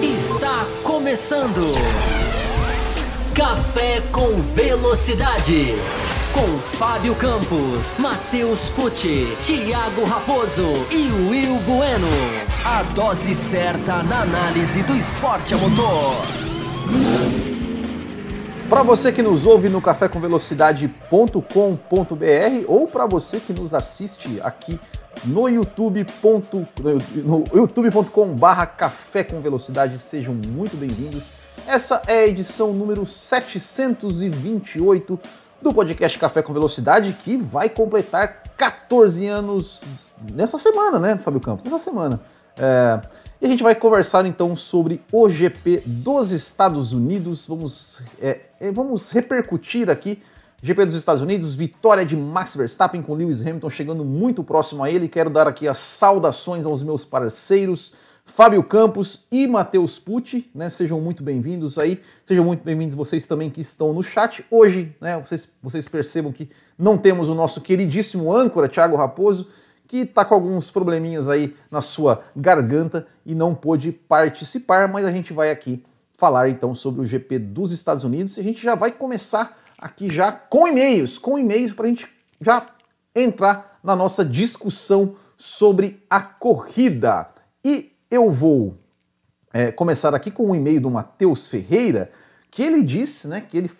Está começando. Café com Velocidade. Com Fábio Campos, Matheus Pucci, Thiago Raposo e Will Bueno. A dose certa na análise do esporte a motor. Para você que nos ouve no cafécomvelocidade.com.br ou para você que nos assiste aqui youtube.com no youtube.com barra café com velocidade, sejam muito bem-vindos. Essa é a edição número 728 do podcast Café com Velocidade, que vai completar 14 anos nessa semana, né, Fábio Campos? Nessa semana. É, e a gente vai conversar então sobre o GP dos Estados Unidos. Vamos, é, é vamos repercutir aqui GP dos Estados Unidos, vitória de Max Verstappen com Lewis Hamilton chegando muito próximo a ele. Quero dar aqui as saudações aos meus parceiros, Fábio Campos e Matheus Pucci, né? Sejam muito bem-vindos aí, sejam muito bem-vindos vocês também que estão no chat. Hoje, né, vocês, vocês percebam que não temos o nosso queridíssimo âncora, Thiago Raposo, que está com alguns probleminhas aí na sua garganta e não pôde participar, mas a gente vai aqui falar então sobre o GP dos Estados Unidos e a gente já vai começar aqui já com e-mails, com e-mails para a gente já entrar na nossa discussão sobre a corrida. E eu vou é, começar aqui com um e-mail do Matheus Ferreira, que ele disse, né, que ele,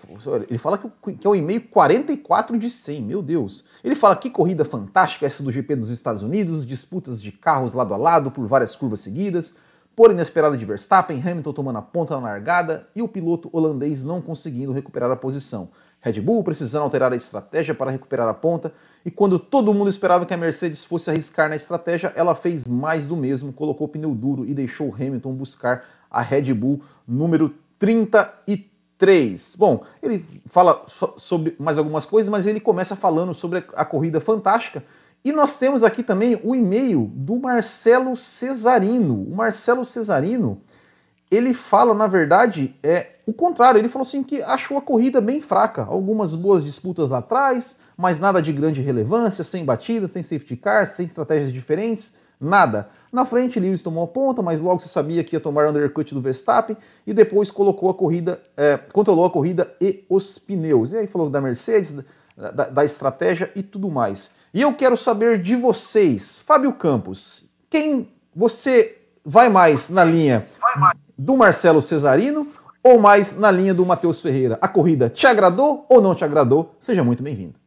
ele fala que, que é o e-mail 44 de 100, meu Deus. Ele fala que corrida fantástica essa do GP dos Estados Unidos, disputas de carros lado a lado por várias curvas seguidas, por inesperada de Verstappen, Hamilton tomando a ponta na largada e o piloto holandês não conseguindo recuperar a posição. Red Bull precisando alterar a estratégia para recuperar a ponta, e quando todo mundo esperava que a Mercedes fosse arriscar na estratégia, ela fez mais do mesmo, colocou pneu duro e deixou Hamilton buscar a Red Bull número 33. Bom, ele fala sobre mais algumas coisas, mas ele começa falando sobre a corrida fantástica. E nós temos aqui também o e-mail do Marcelo Cesarino. O Marcelo Cesarino, ele fala, na verdade, é o contrário. Ele falou assim que achou a corrida bem fraca. Algumas boas disputas lá atrás, mas nada de grande relevância, sem batida, sem safety car, sem estratégias diferentes, nada. Na frente, Lewis tomou a ponta, mas logo se sabia que ia tomar o undercut do Verstappen e depois colocou a corrida, é, controlou a corrida e os pneus. E aí falou da Mercedes, da, da estratégia e tudo mais. E eu quero saber de vocês, Fábio Campos, quem você vai mais na linha do Marcelo Cesarino ou mais na linha do Matheus Ferreira? A corrida te agradou ou não te agradou? Seja muito bem-vindo.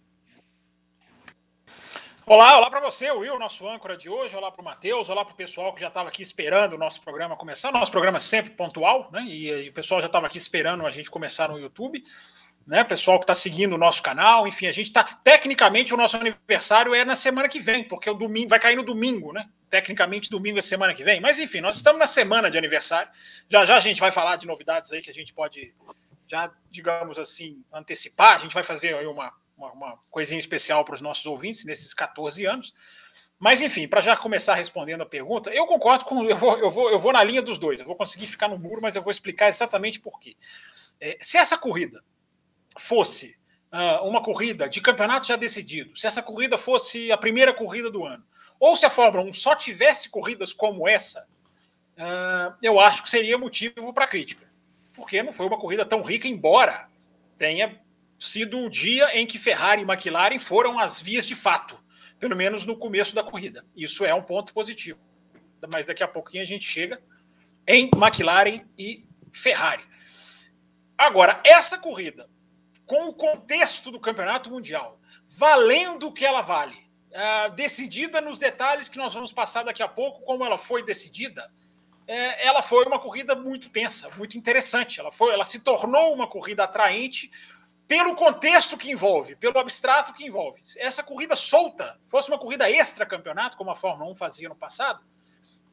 Olá, olá para você, Will, nosso âncora de hoje. Olá para o Matheus, olá para o pessoal que já estava aqui esperando o nosso programa começar. Nosso programa é sempre pontual, né? E, e o pessoal já estava aqui esperando a gente começar no YouTube né? Pessoal que está seguindo o nosso canal, enfim, a gente está. Tecnicamente, o nosso aniversário é na semana que vem, porque o domingo vai cair no domingo, né? Tecnicamente, domingo é semana que vem. Mas enfim, nós estamos na semana de aniversário. Já já a gente vai falar de novidades aí que a gente pode já, digamos assim, antecipar. A gente vai fazer aí uma, uma, uma coisinha especial para os nossos ouvintes nesses 14 anos. Mas enfim, para já começar respondendo a pergunta, eu concordo com. Eu vou, eu, vou, eu vou na linha dos dois. Eu vou conseguir ficar no muro, mas eu vou explicar exatamente por quê. É, se essa corrida fosse uh, uma corrida de campeonato já decidido, se essa corrida fosse a primeira corrida do ano, ou se a Fórmula 1 só tivesse corridas como essa, uh, eu acho que seria motivo para crítica. Porque não foi uma corrida tão rica, embora tenha sido o dia em que Ferrari e McLaren foram as vias de fato, pelo menos no começo da corrida. Isso é um ponto positivo. Mas daqui a pouquinho a gente chega em McLaren e Ferrari. Agora, essa corrida com o contexto do campeonato mundial, valendo o que ela vale, uh, decidida nos detalhes que nós vamos passar daqui a pouco, como ela foi decidida, é, ela foi uma corrida muito tensa, muito interessante. Ela, foi, ela se tornou uma corrida atraente pelo contexto que envolve, pelo abstrato que envolve. Essa corrida solta, fosse uma corrida extra campeonato, como a Fórmula 1 fazia no passado,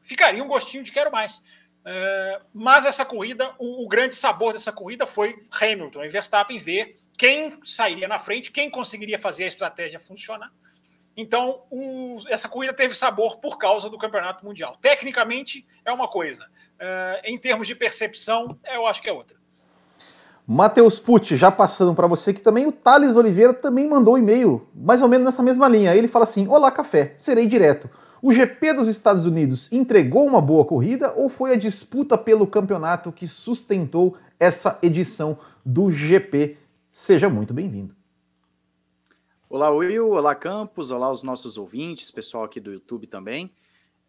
ficaria um gostinho de quero mais. É, mas essa corrida, o, o, grande sabor dessa corrida foi Hamilton e Verstappen ver quem sairia na frente, quem conseguiria fazer a estratégia funcionar. Então, o, essa corrida teve sabor por causa do campeonato mundial. Tecnicamente é uma coisa, é, em termos de percepção, eu acho que é outra. Matheus Pucci, já passando para você que também o Thales Oliveira também mandou um e-mail, mais ou menos nessa mesma linha. Ele fala assim: Olá, café, serei direto. O GP dos Estados Unidos entregou uma boa corrida ou foi a disputa pelo campeonato que sustentou essa edição do GP? Seja muito bem-vindo. Olá, Will. Olá, Campos. Olá, os nossos ouvintes, pessoal aqui do YouTube também.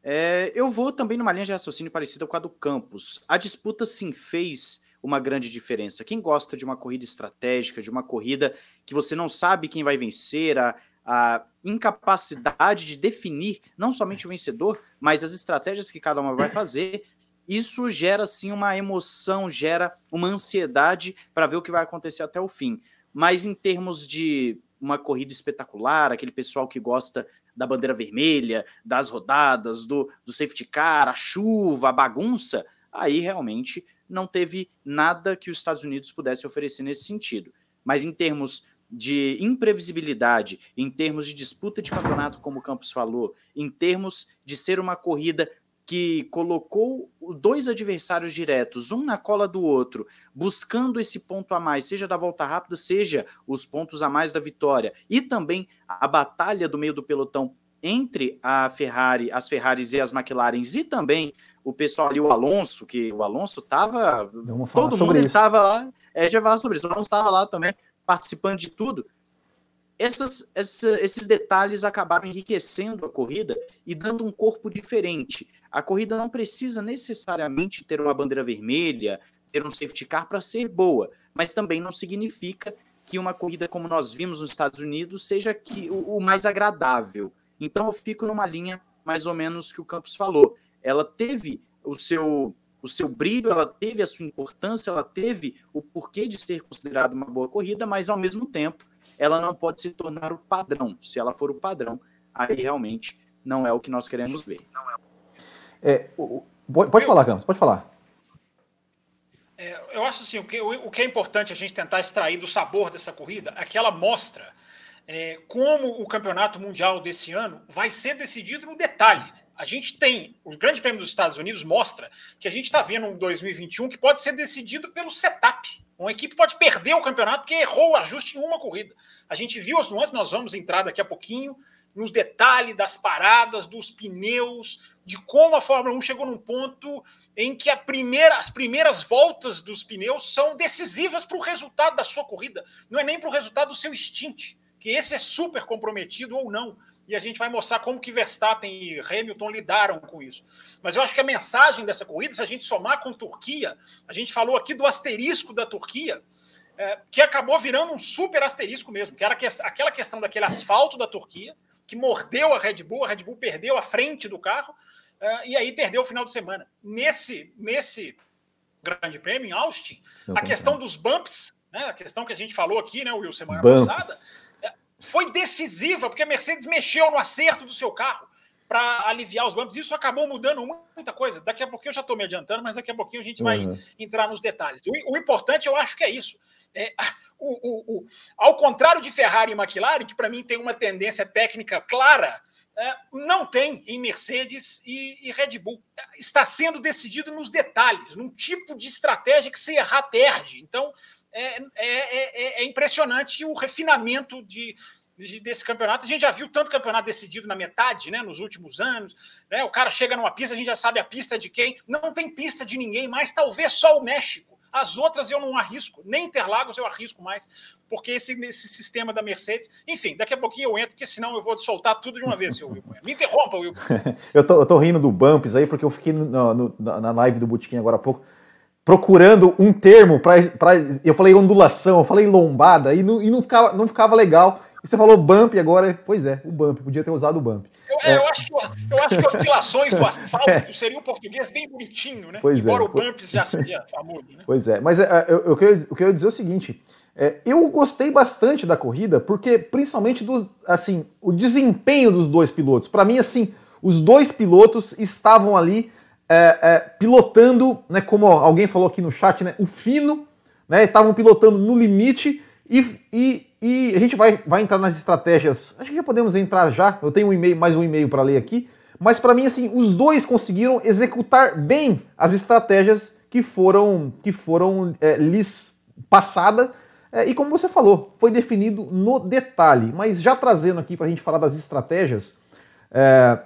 É, eu vou também numa linha de raciocínio parecida com a do Campos. A disputa sim fez uma grande diferença. Quem gosta de uma corrida estratégica, de uma corrida que você não sabe quem vai vencer, a, a incapacidade de definir não somente o vencedor, mas as estratégias que cada uma vai fazer, isso gera sim uma emoção, gera uma ansiedade para ver o que vai acontecer até o fim. Mas em termos de uma corrida espetacular, aquele pessoal que gosta da bandeira vermelha, das rodadas, do, do safety car, a chuva, a bagunça, aí realmente não teve nada que os Estados Unidos pudesse oferecer nesse sentido. Mas em termos de imprevisibilidade, em termos de disputa de campeonato, como o Campos falou, em termos de ser uma corrida que colocou dois adversários diretos, um na cola do outro, buscando esse ponto a mais, seja da volta rápida, seja os pontos a mais da vitória, e também a batalha do meio do pelotão entre a Ferrari, as Ferraris e as McLarens, e também o pessoal ali, o Alonso, que o Alonso estava. Todo mundo estava lá. É, já falar sobre isso. O Alonso estava lá também, participando de tudo. Essas, essa, esses detalhes acabaram enriquecendo a corrida e dando um corpo diferente. A corrida não precisa necessariamente ter uma bandeira vermelha, ter um safety car para ser boa, mas também não significa que uma corrida como nós vimos nos Estados Unidos seja que, o, o mais agradável. Então eu fico numa linha mais ou menos que o Campos falou ela teve o seu o seu brilho, ela teve a sua importância, ela teve o porquê de ser considerada uma boa corrida, mas ao mesmo tempo ela não pode se tornar o padrão. Se ela for o padrão, aí realmente não é o que nós queremos ver. É, pode falar, Campos, pode falar. É, eu acho assim, o que, o que é importante a gente tentar extrair do sabor dessa corrida é que ela mostra é, como o campeonato mundial desse ano vai ser decidido no detalhe. A gente tem, o Grande Prêmio dos Estados Unidos mostra que a gente está vendo um 2021 que pode ser decidido pelo setup. Uma equipe pode perder o campeonato porque errou o ajuste em uma corrida. A gente viu as nuances, nós vamos entrar daqui a pouquinho nos detalhes das paradas, dos pneus, de como a Fórmula 1 chegou num ponto em que primeira, as primeiras voltas dos pneus são decisivas para o resultado da sua corrida. Não é nem para o resultado do seu stint, que esse é super comprometido ou não e a gente vai mostrar como que Verstappen e Hamilton lidaram com isso. Mas eu acho que a mensagem dessa corrida, se a gente somar com Turquia, a gente falou aqui do asterisco da Turquia, é, que acabou virando um super asterisco mesmo, que era que, aquela questão daquele asfalto da Turquia, que mordeu a Red Bull, a Red Bull perdeu a frente do carro, é, e aí perdeu o final de semana. Nesse, nesse grande prêmio em Austin, a questão dos bumps, né, a questão que a gente falou aqui, né, Will, semana bumps. passada, foi decisiva, porque a Mercedes mexeu no acerto do seu carro para aliviar os bumps. Isso acabou mudando muita coisa. Daqui a pouquinho eu já estou me adiantando, mas daqui a pouquinho a gente vai uhum. entrar nos detalhes. O, o, importante, eu acho que é isso. É, o, o, o, ao contrário de Ferrari e McLaren, que para mim tem uma tendência técnica clara, é, não tem em Mercedes e, e, Red Bull. Está sendo decidido nos detalhes, num tipo de estratégia que se errar perde. Então, é, é, é, é, impressionante o refinamento de, de, desse campeonato. A gente já viu tanto campeonato decidido na metade, né, nos últimos anos. Né, o cara chega numa pista, a gente já sabe a pista de quem. Não tem pista de ninguém mais, talvez só o México. As outras eu não arrisco, nem Interlagos eu arrisco mais, porque esse, esse sistema da Mercedes. Enfim, daqui a pouquinho eu entro, porque senão eu vou soltar tudo de uma vez, seu Will. Me interrompa, Will. eu, tô, eu tô rindo do Bumps aí, porque eu fiquei no, no, na live do Botequim agora há pouco procurando um termo para. Eu falei ondulação, eu falei lombada e não, e não, ficava, não ficava legal. E você falou bump agora, pois é, o bump, podia ter usado o bump. Eu, é, é. eu, acho, que, eu acho que oscilações do asfalto é. seria um português bem bonitinho, né? Pois Embora é, o bump já seja famoso. Né? Pois é, mas é, eu, eu, quero, eu quero dizer o seguinte: é, eu gostei bastante da corrida, porque principalmente do, assim, o desempenho dos dois pilotos. Para mim, assim, os dois pilotos estavam ali é, é, pilotando, né, como alguém falou aqui no chat, né, o fino, né, estavam pilotando no limite e, e, e, a gente vai, vai entrar nas estratégias. Acho que já podemos entrar já. Eu tenho um e-mail, mais um e-mail para ler aqui. Mas para mim, assim, os dois conseguiram executar bem as estratégias que foram, que foram é, lhes passada. É, e como você falou, foi definido no detalhe. Mas já trazendo aqui para a gente falar das estratégias, é,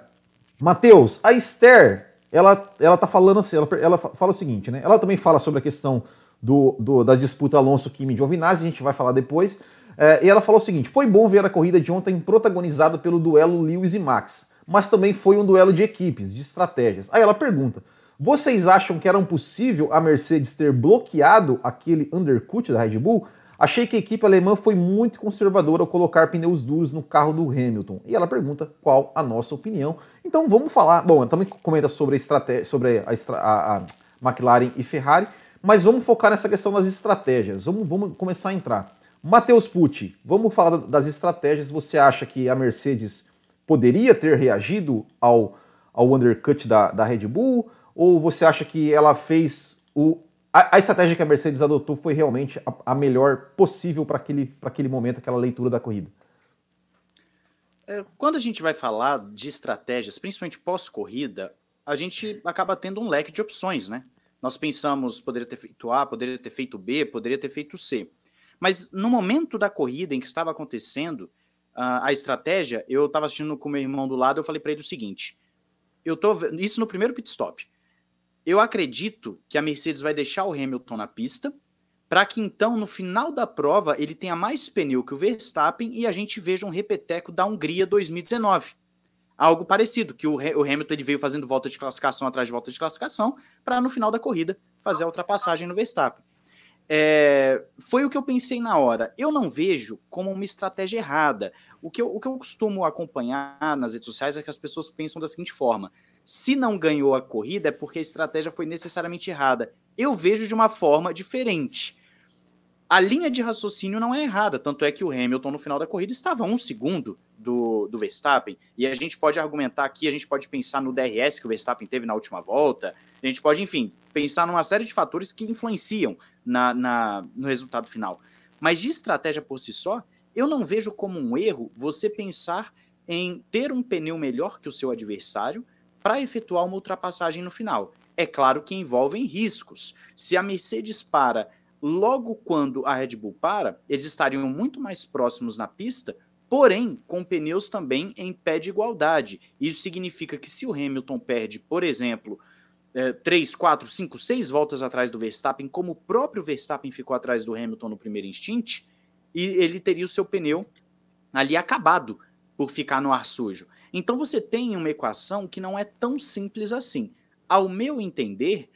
Matheus, a Esther, ela, ela tá falando assim, ela, ela fala o seguinte, né? Ela também fala sobre a questão do, do da disputa Alonso Kimi Giovinazzi, a gente vai falar depois. É, e ela falou o seguinte: foi bom ver a corrida de ontem protagonizada pelo duelo Lewis e Max, mas também foi um duelo de equipes, de estratégias. Aí ela pergunta: vocês acham que era possível a Mercedes ter bloqueado aquele undercut da Red Bull? Achei que a equipe alemã foi muito conservadora ao colocar pneus duros no carro do Hamilton. E ela pergunta qual a nossa opinião. Então vamos falar. Bom, ela também comenta sobre a estratégia, sobre a, a, a McLaren e Ferrari, mas vamos focar nessa questão das estratégias. Vamos, vamos começar a entrar. Matheus Pucci, vamos falar das estratégias. Você acha que a Mercedes poderia ter reagido ao, ao undercut da, da Red Bull? Ou você acha que ela fez o, a, a, estratégia que a Mercedes adotou foi realmente a, a melhor possível para aquele, aquele momento, aquela leitura da corrida? É, quando a gente vai falar de estratégias, principalmente pós-corrida, a gente acaba tendo um leque de opções, né? Nós pensamos, poderia ter feito A, poderia ter feito B, poderia ter feito C. Mas no momento da corrida em que estava acontecendo a estratégia, eu estava assistindo com meu irmão do lado, eu falei para ele o seguinte: eu tô isso no primeiro pit stop. Eu acredito que a Mercedes vai deixar o Hamilton na pista, para que então no final da prova ele tenha mais pneu que o Verstappen e a gente veja um repeteco da Hungria 2019. Algo parecido, que o, Hamilton ele veio fazendo volta de classificação atrás de volta de classificação, para no final da corrida fazer a ultrapassagem no Verstappen. É, foi o que eu pensei na hora. Eu não vejo como uma estratégia errada. O que, eu, o que eu costumo acompanhar nas redes sociais é que as pessoas pensam da seguinte forma: se não ganhou a corrida é porque a estratégia foi necessariamente errada. Eu vejo de uma forma diferente. A linha de raciocínio não é errada, tanto é que o Hamilton no final da corrida estava um segundo do, do Verstappen, e a gente pode argumentar aqui, a gente pode pensar no DRS que o Verstappen teve na última volta, a gente pode, enfim, pensar numa série de fatores que influenciam na, na, no resultado final. Mas de estratégia por si só, eu não vejo como um erro você pensar em ter um pneu melhor que o seu adversário para efetuar uma ultrapassagem no final. É claro que envolvem riscos. Se a Mercedes para logo quando a Red Bull para, eles estariam muito mais próximos na pista, porém com pneus também em pé de igualdade. Isso significa que se o Hamilton perde, por exemplo, é, 3, 4, 5, 6 voltas atrás do Verstappen, como o próprio Verstappen ficou atrás do Hamilton no primeiro instint, e ele teria o seu pneu ali acabado por ficar no ar sujo. Então você tem uma equação que não é tão simples assim. Ao meu entender,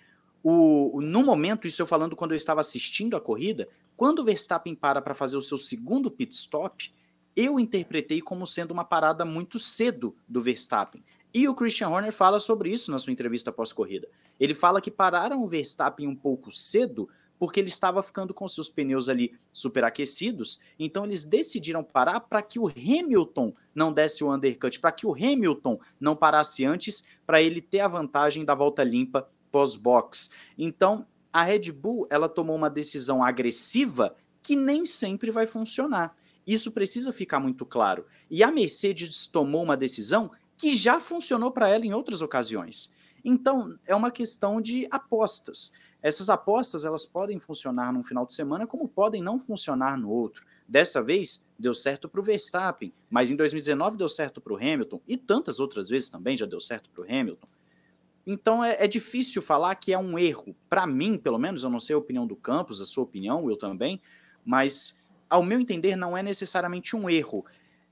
o, no momento, isso eu falando quando eu estava assistindo a corrida, quando o Verstappen para para fazer o seu segundo pit stop, eu interpretei como sendo uma parada muito cedo do Verstappen. E o Christian Horner fala sobre isso na sua entrevista pós-corrida. Ele fala que pararam o Verstappen um pouco cedo porque ele estava ficando com seus pneus ali superaquecidos, então eles decidiram parar para que o Hamilton não desse o undercut, para que o Hamilton não parasse antes, para ele ter a vantagem da volta limpa pós-box. Então, a Red Bull, ela tomou uma decisão agressiva que nem sempre vai funcionar. Isso precisa ficar muito claro. E a Mercedes tomou uma decisão que já funcionou para ela em outras ocasiões. Então, é uma questão de apostas. Essas apostas elas podem funcionar num final de semana, como podem não funcionar no outro. Dessa vez deu certo para o Verstappen, mas em 2019 deu certo para o Hamilton e tantas outras vezes também já deu certo para o Hamilton. Então é, é, difícil falar que é um erro. Para mim, pelo menos, eu não sei a opinião do Campos, a sua opinião, eu também, mas ao meu entender não é necessariamente um erro.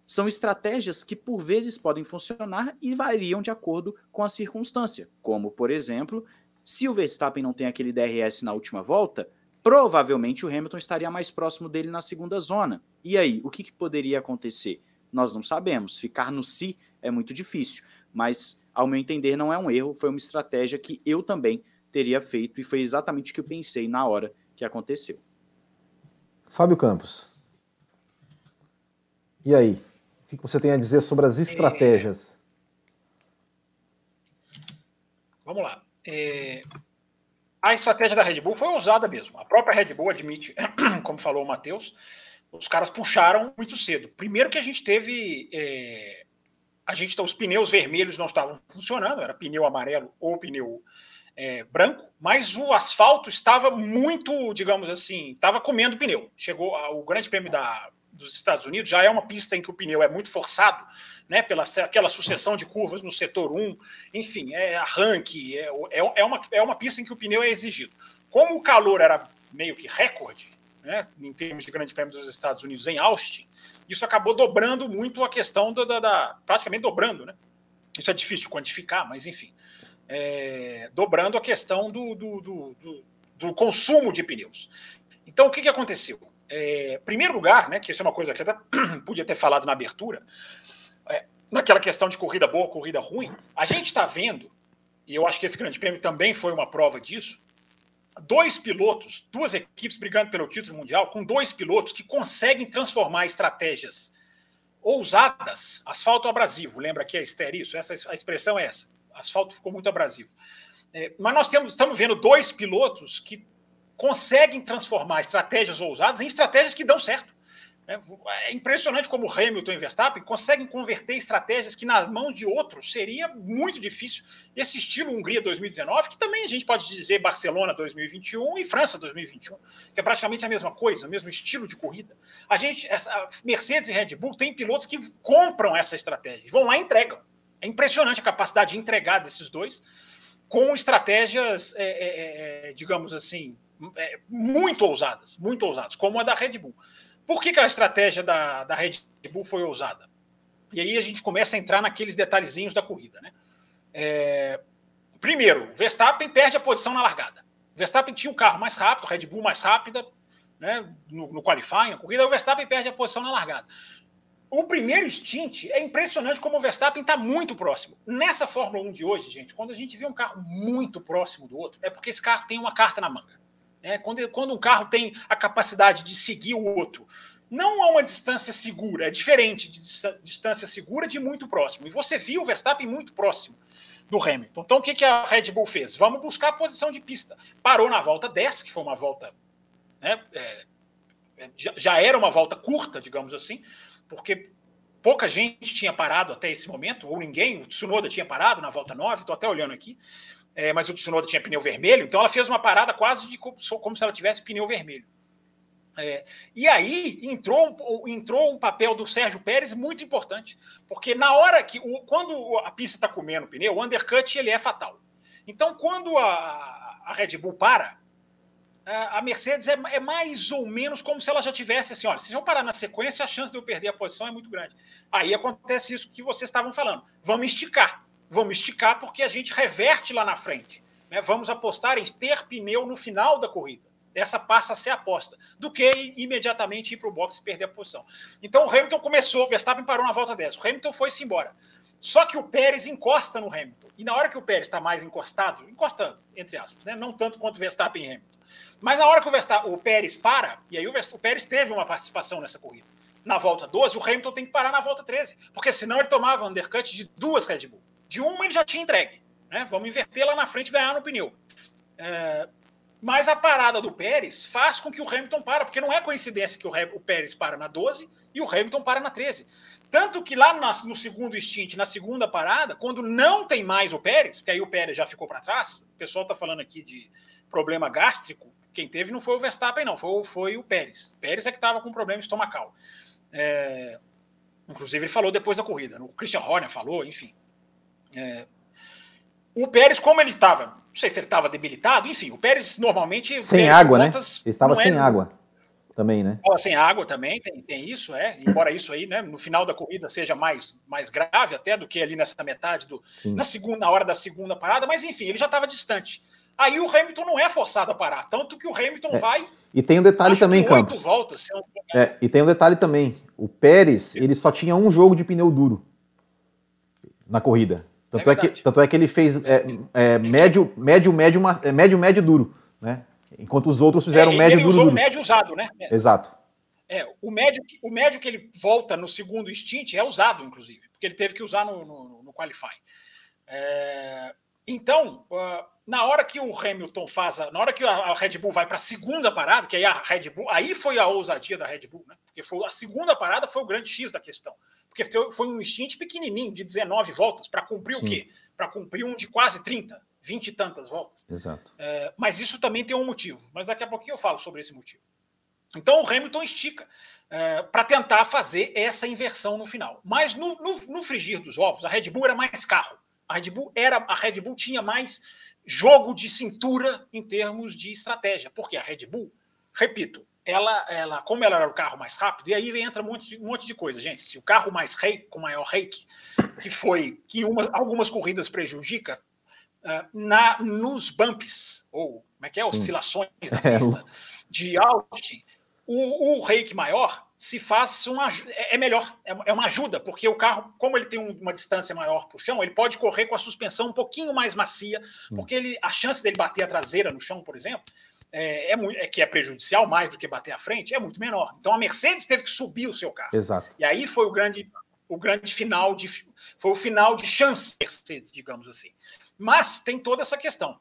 São estratégias que por vezes podem funcionar e variam de acordo com a circunstância, como por exemplo se o Verstappen não tem aquele DRS na última volta, provavelmente o Hamilton estaria mais próximo dele na segunda zona. E aí, o que, que poderia acontecer? Nós não sabemos. Ficar no si é muito difícil. Mas, ao meu entender, não é um erro, foi uma estratégia que eu também teria feito e foi exatamente o que eu pensei na hora que aconteceu. Fábio Campos. E aí? O que você tem a dizer sobre as estratégias? Vamos lá é, a estratégia da Red Bull foi usada mesmo. A própria Red Bull admite, como falou o Matheus, os caras puxaram muito cedo. Primeiro que a gente teve. É, a gente os pneus vermelhos não estavam funcionando, era pneu amarelo ou pneu é, branco, mas o asfalto estava muito, digamos assim, estava comendo pneu. Chegou o Grande Prêmio da, dos Estados Unidos, já é uma pista em que o pneu é muito forçado, né, pela aquela sucessão de curvas no setor 1, enfim, é arranque, é, é, é, uma, é uma pista em que o pneu é exigido. Como o calor era meio que recorde, né, em termos de Grande Prêmio dos Estados Unidos em Austin, isso acabou dobrando muito a questão da, da, da praticamente dobrando, né? Isso é difícil de quantificar, mas enfim é, dobrando a questão do, do, do, do, consumo de pneus. Então, o que, que aconteceu? É, primeiro lugar, né, que isso é uma coisa que eu até podia ter falado na abertura, é, naquela questão de corrida boa, corrida ruim, a gente está vendo, e eu acho que esse grande prêmio também foi uma prova disso, dois pilotos, duas equipes brigando pelo título mundial, com dois pilotos que conseguem transformar estratégias ousadas, asfalto abrasivo, lembra que é Esther isso? Essa, a expressão é essa asfalto ficou muito abrasivo. É, mas nós temos, estamos vendo dois pilotos que conseguem transformar estratégias ousadas em estratégias que dão certo. É, é impressionante como Hamilton e Verstappen conseguem converter estratégias que na mão de outros seria muito difícil. Esse estilo Hungria 2019, que também a gente pode dizer Barcelona 2021 e França 2021, que é praticamente a mesma coisa, o mesmo estilo de corrida. A gente, essa, Mercedes e Red Bull têm pilotos que compram essa estratégia, vão lá e entregam. É impressionante a capacidade de entregar desses dois com estratégias, é, é, é, é digamos assim, é, muito ousadas, muito ousadas, como a da Red Bull. Por que, que a estratégia da, da Red Bull foi ousada? E aí a gente começa a entrar naqueles detalhezinhos da corrida, né? É, primeiro, Verstappen perde a posição na largada. Verstappen tinha o um carro mais rápido, Red Bull mais rápida, né, no, no qualifying, na corrida, o Verstappen perde a posição na largada. O primeiro stint é impressionante como o Verstappen está muito próximo. Nessa Fórmula 1 de hoje, gente, quando a gente vê um carro muito próximo do outro, é porque esse carro tem uma carta na manga. É, quando, quando um carro tem a capacidade de seguir o outro, não há uma distância segura, é diferente de distância segura de muito próximo. E você viu o Verstappen muito próximo do Hamilton. Então, o que, que a Red Bull fez? Vamos buscar a posição de pista. Parou na volta 10, que foi uma volta. Né, é, é já era uma volta curta, digamos assim porque pouca gente tinha parado até esse momento, ou ninguém, o Tsunoda tinha parado na volta 9, estou até olhando aqui, é, mas o Tsunoda tinha pneu vermelho, então ela fez uma parada quase de como, como se ela tivesse pneu vermelho. É, e aí entrou, entrou um papel do Sérgio Pérez muito importante, porque na hora que, o, quando a pista está comendo o pneu, o undercut ele é fatal. Então, quando a, a Red Bull para, a Mercedes é, é, mais ou menos como se ela já tivesse assim: olha, se eu parar na sequência, a chance de eu perder a posição é muito grande. Aí acontece isso que vocês estavam falando. Vamos esticar. Vamos esticar porque a gente reverte lá na frente. Né? Vamos apostar em ter pneu no final da corrida. Essa passa a ser a aposta, do que imediatamente ir para o box e perder a posição. Então o Hamilton começou, o Verstappen parou na volta 10. O Hamilton foi-se embora. Só que o Pérez encosta no Hamilton. E na hora que o Pérez está mais encostado, encosta entre aspas, né? não tanto quanto o Verstappen e Hamilton mas na hora que o, Verstappen, o Pérez para, e aí o, o Pérez teve uma participação nessa corrida, na volta 12, o Hamilton tem que parar na volta 13, porque senão ele tomava undercut de duas Red Bull. De uma ele já tinha entregue. Né? Vamos inverter lá na frente e ganhar no pneu. É, mas a parada do Pérez faz com que o Hamilton para, porque não é coincidência que o, o Pérez para na 12 e o Hamilton para na 13. Tanto que lá na, no segundo stint, na segunda parada, quando não tem mais o Pérez, porque aí o Pérez já ficou para trás, o pessoal está falando aqui de problema gástrico, quem teve não foi o Verstappen, não, foi, foi o Pérez. O Pérez é que estava com problema estomacal. É, inclusive, ele falou depois da corrida. O Christian Horner falou, enfim. É, o Pérez, como ele estava, não sei se ele estava debilitado, enfim, o Pérez normalmente. Sem Pérez, água, né? Ele estava é sem é, água também, né? Estava sem água também, tem, tem isso, é. Embora isso aí, né, no final da corrida seja mais, mais grave até do que ali nessa metade do. Na segunda na hora da segunda parada, mas enfim, ele já estava distante. Aí o Hamilton não é forçado a parar, tanto que o Hamilton é. vai. E tem um detalhe também, Campos. Voltas, é, e tem um detalhe também. O Pérez, ele só tinha um jogo de pneu duro na corrida. Tanto é, é que, tanto é que ele fez é, é, médio, médio, médio, é, médio, médio duro, né? Enquanto os outros fizeram é, médio, ele duro, usou duro. médio usado, né? Exato. É, o médio, o médio que ele volta no segundo stint é usado, inclusive, porque ele teve que usar no, no, no qualifying. É, então, uh, na hora que o Hamilton faz, a, na hora que a, Red Bull vai para a segunda parada, que aí a Red Bull, aí foi a ousadia da Red Bull, né? Porque foi a segunda parada foi o grande X da questão. Porque foi um stint pequenininho de 19 voltas para cumprir Sim. o quê? Para cumprir um de quase 30, 20 e tantas voltas. Exato. É, mas isso também tem um motivo. Mas daqui a pouquinho eu falo sobre esse motivo. Então o Hamilton estica é, para tentar fazer essa inversão no final. Mas no, no, no, frigir dos ovos, a Red Bull era mais carro. A Red Bull era a Red Bull tinha mais jogo de cintura em termos de estratégia, porque a Red Bull, repito, ela, ela, como ela era o carro mais rápido, e aí entra um monte, um monte de coisa, gente. Se o carro mais rei, com maior rake, que foi que uma, algumas corridas prejudica, uh, na, nos bumps, ou como é que é? Sim. Oscilações da é, pista, de Austin, o, o rake maior se faz uma é, é melhor, é, é uma ajuda, porque o carro, como ele tem uma distância maior para o chão, ele pode correr com a suspensão um pouquinho mais macia, Sim. porque ele, a chance dele bater a traseira no chão, por exemplo, é, é, muito, é, que é prejudicial mais do que bater à frente, é muito menor. Então a Mercedes teve que subir o seu carro. Exato. E aí foi o grande, o grande final de foi o final de chance Mercedes, digamos assim. Mas tem toda essa questão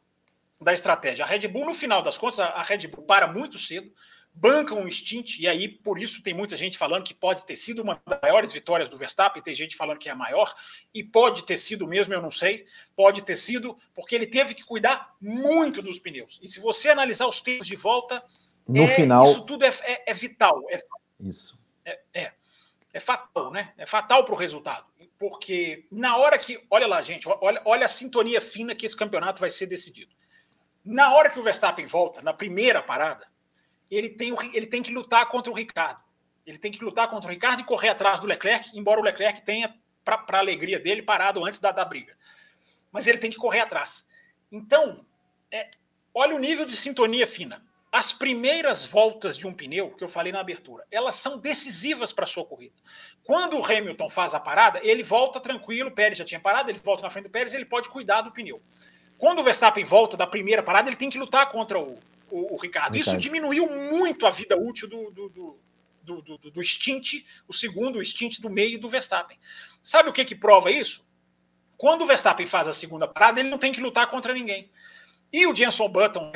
da estratégia. A Red Bull, no final das contas, a Red Bull para muito cedo bancam um stint, e aí por isso tem muita gente falando que pode ter sido uma das maiores vitórias do Verstappen, tem gente falando que é a maior, e pode ter sido mesmo, eu não sei, pode ter sido, porque ele teve que cuidar muito dos pneus. E se você analisar os tempos de volta, no é, final. Isso tudo é, é, é vital. É, isso. É, é, é fatal, né? É fatal para o resultado. Porque na hora que. Olha lá, gente, olha, olha a sintonia fina que esse campeonato vai ser decidido. Na hora que o Verstappen volta, na primeira parada, ele tem, ele tem que lutar contra o Ricardo. Ele tem que lutar contra o Ricardo e correr atrás do Leclerc, embora o Leclerc tenha, para a alegria dele, parado antes da, da briga. Mas ele tem que correr atrás. Então, é, olha o nível de sintonia fina. As primeiras voltas de um pneu, que eu falei na abertura, elas são decisivas para a sua corrida. Quando o Hamilton faz a parada, ele volta tranquilo, o Pérez já tinha parado, ele volta na frente do Pérez, ele pode cuidar do pneu. Quando o Verstappen volta da primeira parada, ele tem que lutar contra o, o, o Ricardo. Isso diminuiu muito a vida útil do, do, do do, do, do stint, o segundo o stint do meio do Verstappen. Sabe o que, que prova isso? Quando o Verstappen faz a segunda parada, ele não tem que lutar contra ninguém. E o Jenson Button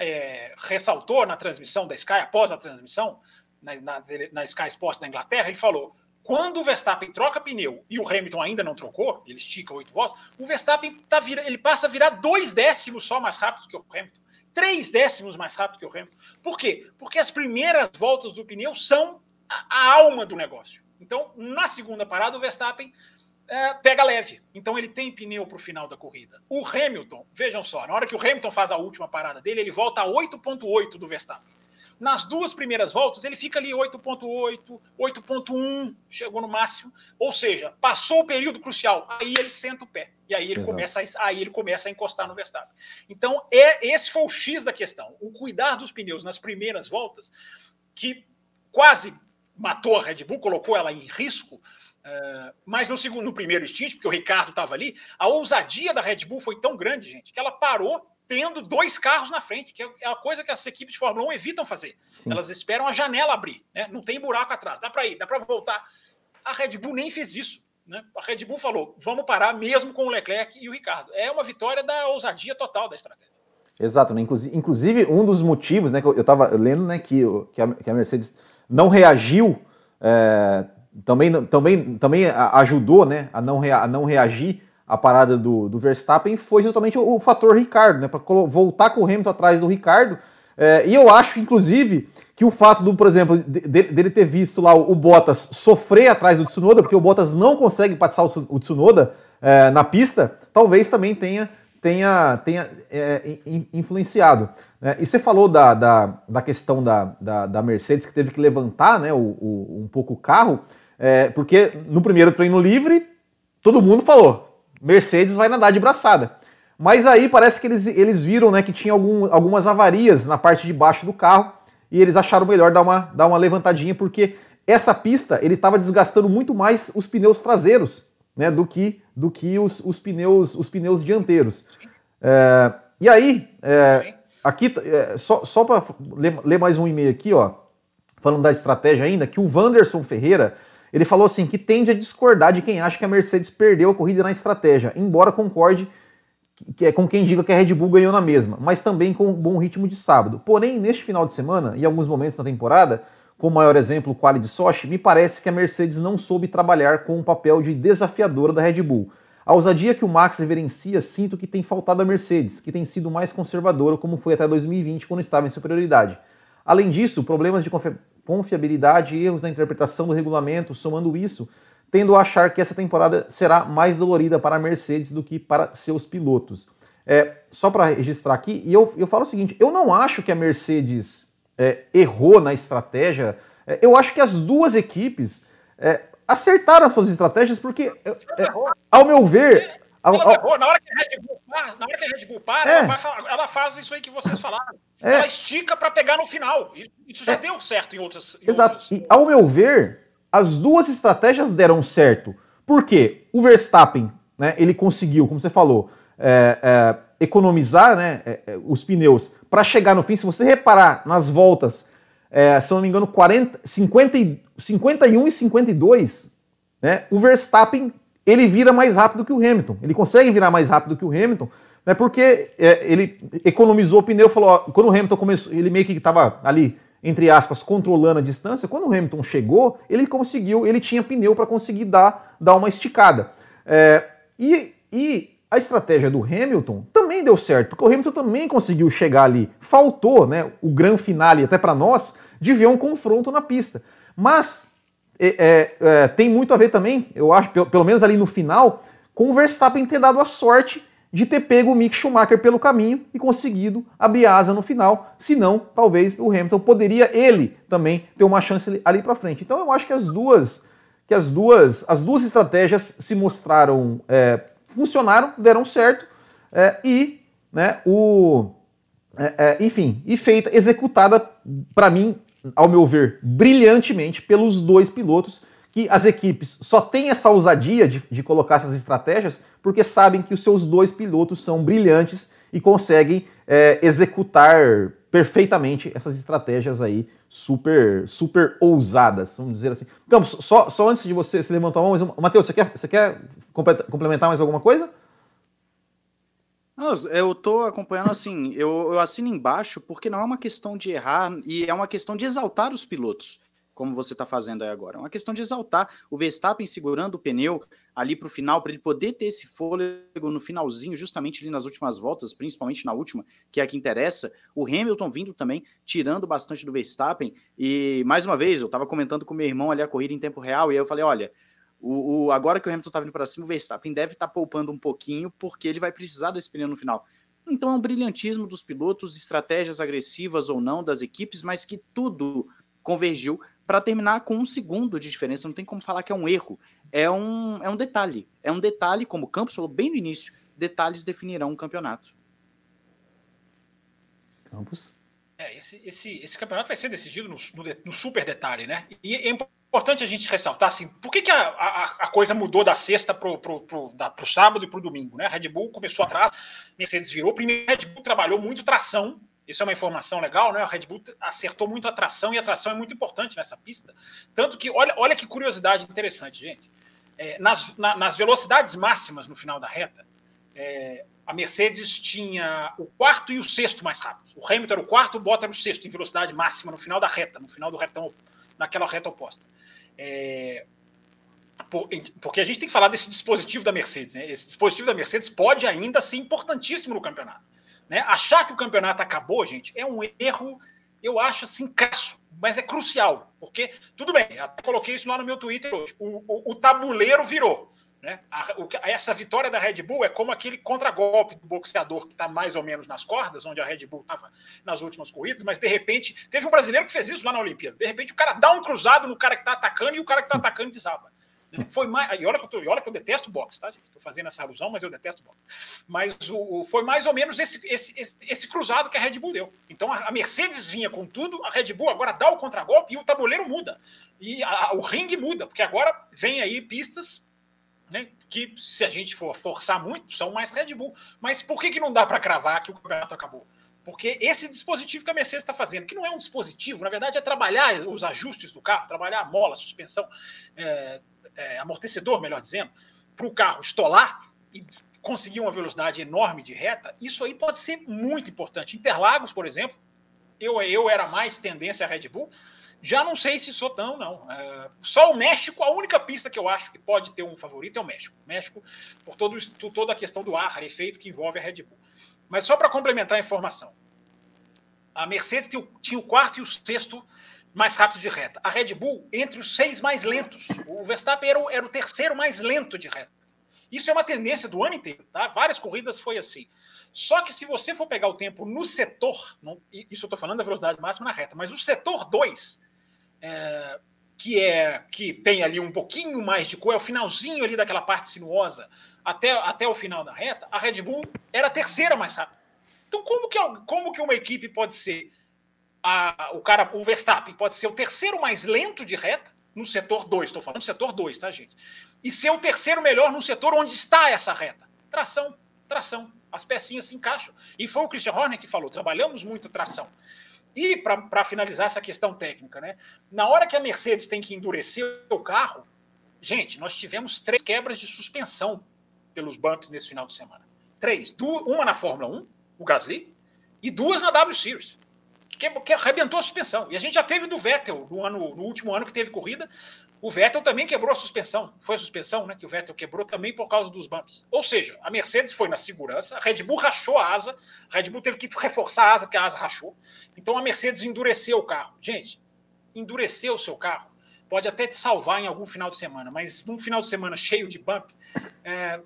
é, ressaltou na transmissão da Sky, após a transmissão, na, na, na Sky Sports da Inglaterra, ele falou: quando o Verstappen troca pneu e o Hamilton ainda não trocou, ele estica oito voltas, o Verstappen tá vira, ele passa a virar dois décimos só mais rápido que o Hamilton três décimos mais rápido que o Hamilton. Por quê? Porque as primeiras voltas do pneu são a, alma do negócio. Então, na segunda parada, o Verstappen é, pega leve. Então, ele tem pneu para o final da corrida. O Hamilton, vejam só, na hora que o Hamilton faz a última parada dele, ele volta a 8,8 do Verstappen. Nas duas primeiras voltas, ele fica ali 8,8, 8,1, chegou no máximo. Ou seja, passou o período crucial, aí ele senta o pé. E aí ele, começa a, aí ele começa a encostar no Verstappen. Então, é, esse foi o X da questão. O cuidar dos pneus nas primeiras voltas, que quase matou a Red Bull, colocou ela em risco. Uh, mas no segundo, no primeiro stint, porque o Ricardo estava ali, a ousadia da Red Bull foi tão grande, gente, que ela parou tendo dois carros na frente, que é a coisa que as equipes de Fórmula 1 evitam fazer. Sim. Elas esperam a janela abrir, né? não tem buraco atrás, dá para ir, dá para voltar. A Red Bull nem fez isso. Né? A Red Bull falou: vamos parar mesmo com o Leclerc e o Ricardo. É uma vitória da ousadia total da estratégia. Exato, né? inclusive um dos motivos, né, que eu estava lendo, né, que, que, a, que a Mercedes não reagiu, é, também, também, também ajudou, né, a não, rea, a não reagir a parada do, do Verstappen foi justamente o, o fator Ricardo, né? Para voltar com o Hamilton atrás do Ricardo. É, e eu acho, inclusive, que o fato do, por exemplo, de, dele ter visto lá o, o, Bottas sofrer atrás do Tsunoda, porque o Bottas não consegue passar o, o Tsunoda é, na pista, talvez também tenha, tenha, tenha é, influenciado. Né? E você falou da, da, da questão da, da, da, Mercedes, que teve que levantar né, o, o um pouco o carro, é, porque no primeiro treino livre, todo mundo falou, Mercedes vai nadar de braçada. Mas aí parece que eles, eles viram né, que tinha algum, algumas avarias na parte de baixo do carro e eles acharam melhor dar uma, dar uma levantadinha, porque essa pista ele estava desgastando muito mais os pneus traseiros né, do que, do que os, os, pneus, os pneus dianteiros. É, e aí, é, aqui, é, só, só para ler, ler, mais um e-mail aqui, ó, falando da estratégia ainda, que o Wanderson Ferreira ele falou assim que tende a discordar de quem acha que a Mercedes perdeu a corrida na estratégia, embora concorde que é com quem diga que a Red Bull ganhou na mesma, mas também com um bom ritmo de sábado. Porém, neste final de semana e alguns momentos na temporada, com o maior exemplo, o quali de Sochi, me parece que a Mercedes não soube trabalhar com o papel de desafiadora da Red Bull. A ousadia que o Max reverencia sinto que tem faltado a Mercedes, que tem sido mais conservadora, como foi até 2020, quando estava em superioridade. Além disso, problemas de confiabilidade e erros na interpretação do regulamento, somando isso, tendo a achar que essa temporada será mais dolorida para a Mercedes do que para seus pilotos. É, só para registrar aqui, e eu, eu falo o seguinte: eu não acho que a Mercedes é, errou na estratégia, é, eu acho que as duas equipes é, acertaram as suas estratégias, porque, é, é, ao meu ver. Ao... Na hora que a Red Bull para, na hora que a Red Bull para é. ela, ela, faz isso aí que vocês falaram. É. Ela estica para pegar no final. Isso já deu certo em outras. Em Exato. Outras... E, ao meu ver, as duas estratégias deram certo. Por quê? O Verstappen, né, ele conseguiu, como você falou, é, é, economizar né, é, é, os pneus para chegar no fim. Se você reparar nas voltas, é, se eu não me engano, 40, 50, 51 e 52, né, o Verstappen ele vira mais rápido que o Hamilton. Ele consegue virar mais rápido que o Hamilton, né, porque é, ele economizou o pneu. Falou, ó, quando o Hamilton começou, ele meio que estava ali entre aspas, controlando a distância, quando o Hamilton chegou, ele conseguiu, ele tinha pneu para conseguir dar, dar uma esticada. É, e, e a estratégia do Hamilton também deu certo, porque o Hamilton também conseguiu chegar ali. Faltou, né, o grande finale até para nós, de ver um confronto na pista. Mas é, é, tem muito a ver também, eu acho, pelo, pelo, menos ali no final, com o Verstappen ter dado a sorte de ter pego o Mick Schumacher pelo caminho e conseguido abrir asa no final. Senão, talvez o Hamilton poderia ele também ter uma chance ali para frente. Então eu acho que as duas que as duas as duas estratégias se mostraram é, funcionaram, deram certo é, e, né, o, é, é, enfim, e feita, executada, para mim, ao meu ver, brilhantemente pelos dois pilotos, que as equipes só têm essa ousadia de, de colocar essas estratégias porque sabem que os seus dois pilotos são brilhantes e conseguem é, executar perfeitamente essas estratégias aí super super ousadas, vamos dizer assim. Campos, só, só antes de você se levantar a mão, Matheus, você quer, você quer complementar mais alguma coisa? Eu tô acompanhando assim, eu, eu assino embaixo porque não é uma questão de errar e é uma questão de exaltar os pilotos como você está fazendo aí agora. É uma questão de exaltar o Verstappen segurando o pneu ali para o final, para ele poder ter esse fôlego no finalzinho, justamente ali nas últimas voltas, principalmente na última, que é a que interessa. O Hamilton vindo também, tirando bastante do Verstappen. E, mais uma vez, eu estava comentando com meu irmão ali a corrida em tempo real, e eu falei: olha. O, o agora que o Hamilton está vindo para cima, o Verstappen deve estar tá poupando um pouquinho, porque ele vai precisar desse pneu no final. Então é um brilhantismo dos pilotos, estratégias agressivas ou não das equipes, mas que tudo convergiu para terminar com um segundo de diferença. Não tem como falar que é um erro. É um, é um detalhe. É um detalhe, como o Campos falou bem no início, detalhes definirão um campeonato. Campos? É, esse, esse, esse campeonato vai ser decidido no, no, no super detalhe, né? E é importante a gente ressaltar assim, por que, que a, a, a coisa mudou da sexta para o sábado e para o domingo, né? A Red Bull começou atrás, Mercedes virou. Primeiro, a Red Bull trabalhou muito tração isso é uma informação legal, né? A Red Bull acertou muito a tração e a tração é muito importante nessa pista. Tanto que, olha, olha que curiosidade interessante, gente. É, nas, na, nas velocidades máximas no final da reta, é, a Mercedes tinha o quarto e o sexto mais rápidos. O Hamilton era o quarto, o Bottas era o sexto em velocidade máxima no final da reta, no final do retão, naquela reta oposta. É, por, porque a gente tem que falar desse dispositivo da Mercedes. Né? Esse dispositivo da Mercedes pode ainda ser importantíssimo no campeonato. Né? Achar que o campeonato acabou, gente, é um erro, eu acho assim, crasso, mas é crucial. Porque, tudo bem, até coloquei isso lá no meu Twitter hoje. O, o, o tabuleiro virou. Né? A, o, essa vitória da Red Bull é como aquele contragolpe do boxeador que está mais ou menos nas cordas, onde a Red Bull estava nas últimas corridas, mas de repente teve um brasileiro que fez isso lá na Olimpíada. De repente o cara dá um cruzado no cara que está atacando e o cara que está atacando desaba. Foi mais, e olha que eu, tô, olha que eu detesto boxe, tá? Estou fazendo essa alusão, mas eu detesto boxe. Mas o, foi mais ou menos esse, esse, esse, esse, cruzado que a Red Bull deu. Então a, a, Mercedes vinha com tudo, a Red Bull agora dá o contragolpe e o tabuleiro muda. E a, o ringue muda, porque agora vem aí pistas né, que, se a gente for forçar muito, são mais Red Bull. Mas por que, que não dá para cravar que o campeonato acabou? Porque esse dispositivo que a Mercedes está fazendo, que não é um dispositivo, na verdade é trabalhar os ajustes do carro, trabalhar a mola, a suspensão, é, é, amortecedor, melhor dizendo, para o carro estolar e conseguir uma velocidade enorme de reta, isso aí pode ser muito importante. Interlagos, por exemplo, eu, eu era mais tendência a Red Bull, Já não sei se sou tão, não. É, só o México, a única pista que eu acho que pode ter um favorito é o México. México, por todo, toda a questão do ar, efeito que envolve a Red Bull. Mas só para complementar a informação. A Mercedes tinha o quarto e o sexto mais rápido de reta. A Red Bull, entre os seis mais lentos. O Verstappen era o, era o terceiro mais lento de reta. Isso é uma tendência do ano inteiro, tá? Várias corridas foi assim. Só que se você for pegar o tempo no setor, isso eu estou falando da velocidade máxima na reta, mas o setor 2, é, que é que tem ali um pouquinho mais de cor, é o finalzinho ali daquela parte sinuosa até, até o final da reta, a Red Bull era a terceira mais rápida. Então, como que, como que uma equipe pode ser a, o cara, o Verstappen pode ser o terceiro mais lento de reta no setor 2, estou falando setor 2, tá, gente? E ser o terceiro melhor no setor onde está essa reta. Tração, tração. As pecinhas se encaixam. E foi o Christian Horner que falou: trabalhamos muito tração. E para finalizar essa questão técnica, né? Na hora que a Mercedes tem que endurecer o carro, gente, nós tivemos três quebras de suspensão pelos bumps nesse final de semana. Três. Uma na Fórmula 1, o Gasly, e duas na W Series. Que, que arrebentou a suspensão. E a gente já teve do Vettel no, ano, no último ano que teve corrida. O Vettel também quebrou a suspensão. Foi a suspensão né, que o Vettel quebrou também por causa dos bumps. Ou seja, a Mercedes foi na segurança, a Red Bull rachou a asa, a Red Bull teve que reforçar a asa porque a asa rachou. Então a Mercedes endureceu o carro. Gente, endurecer o seu carro pode até te salvar em algum final de semana, mas num final de semana cheio de bump, é,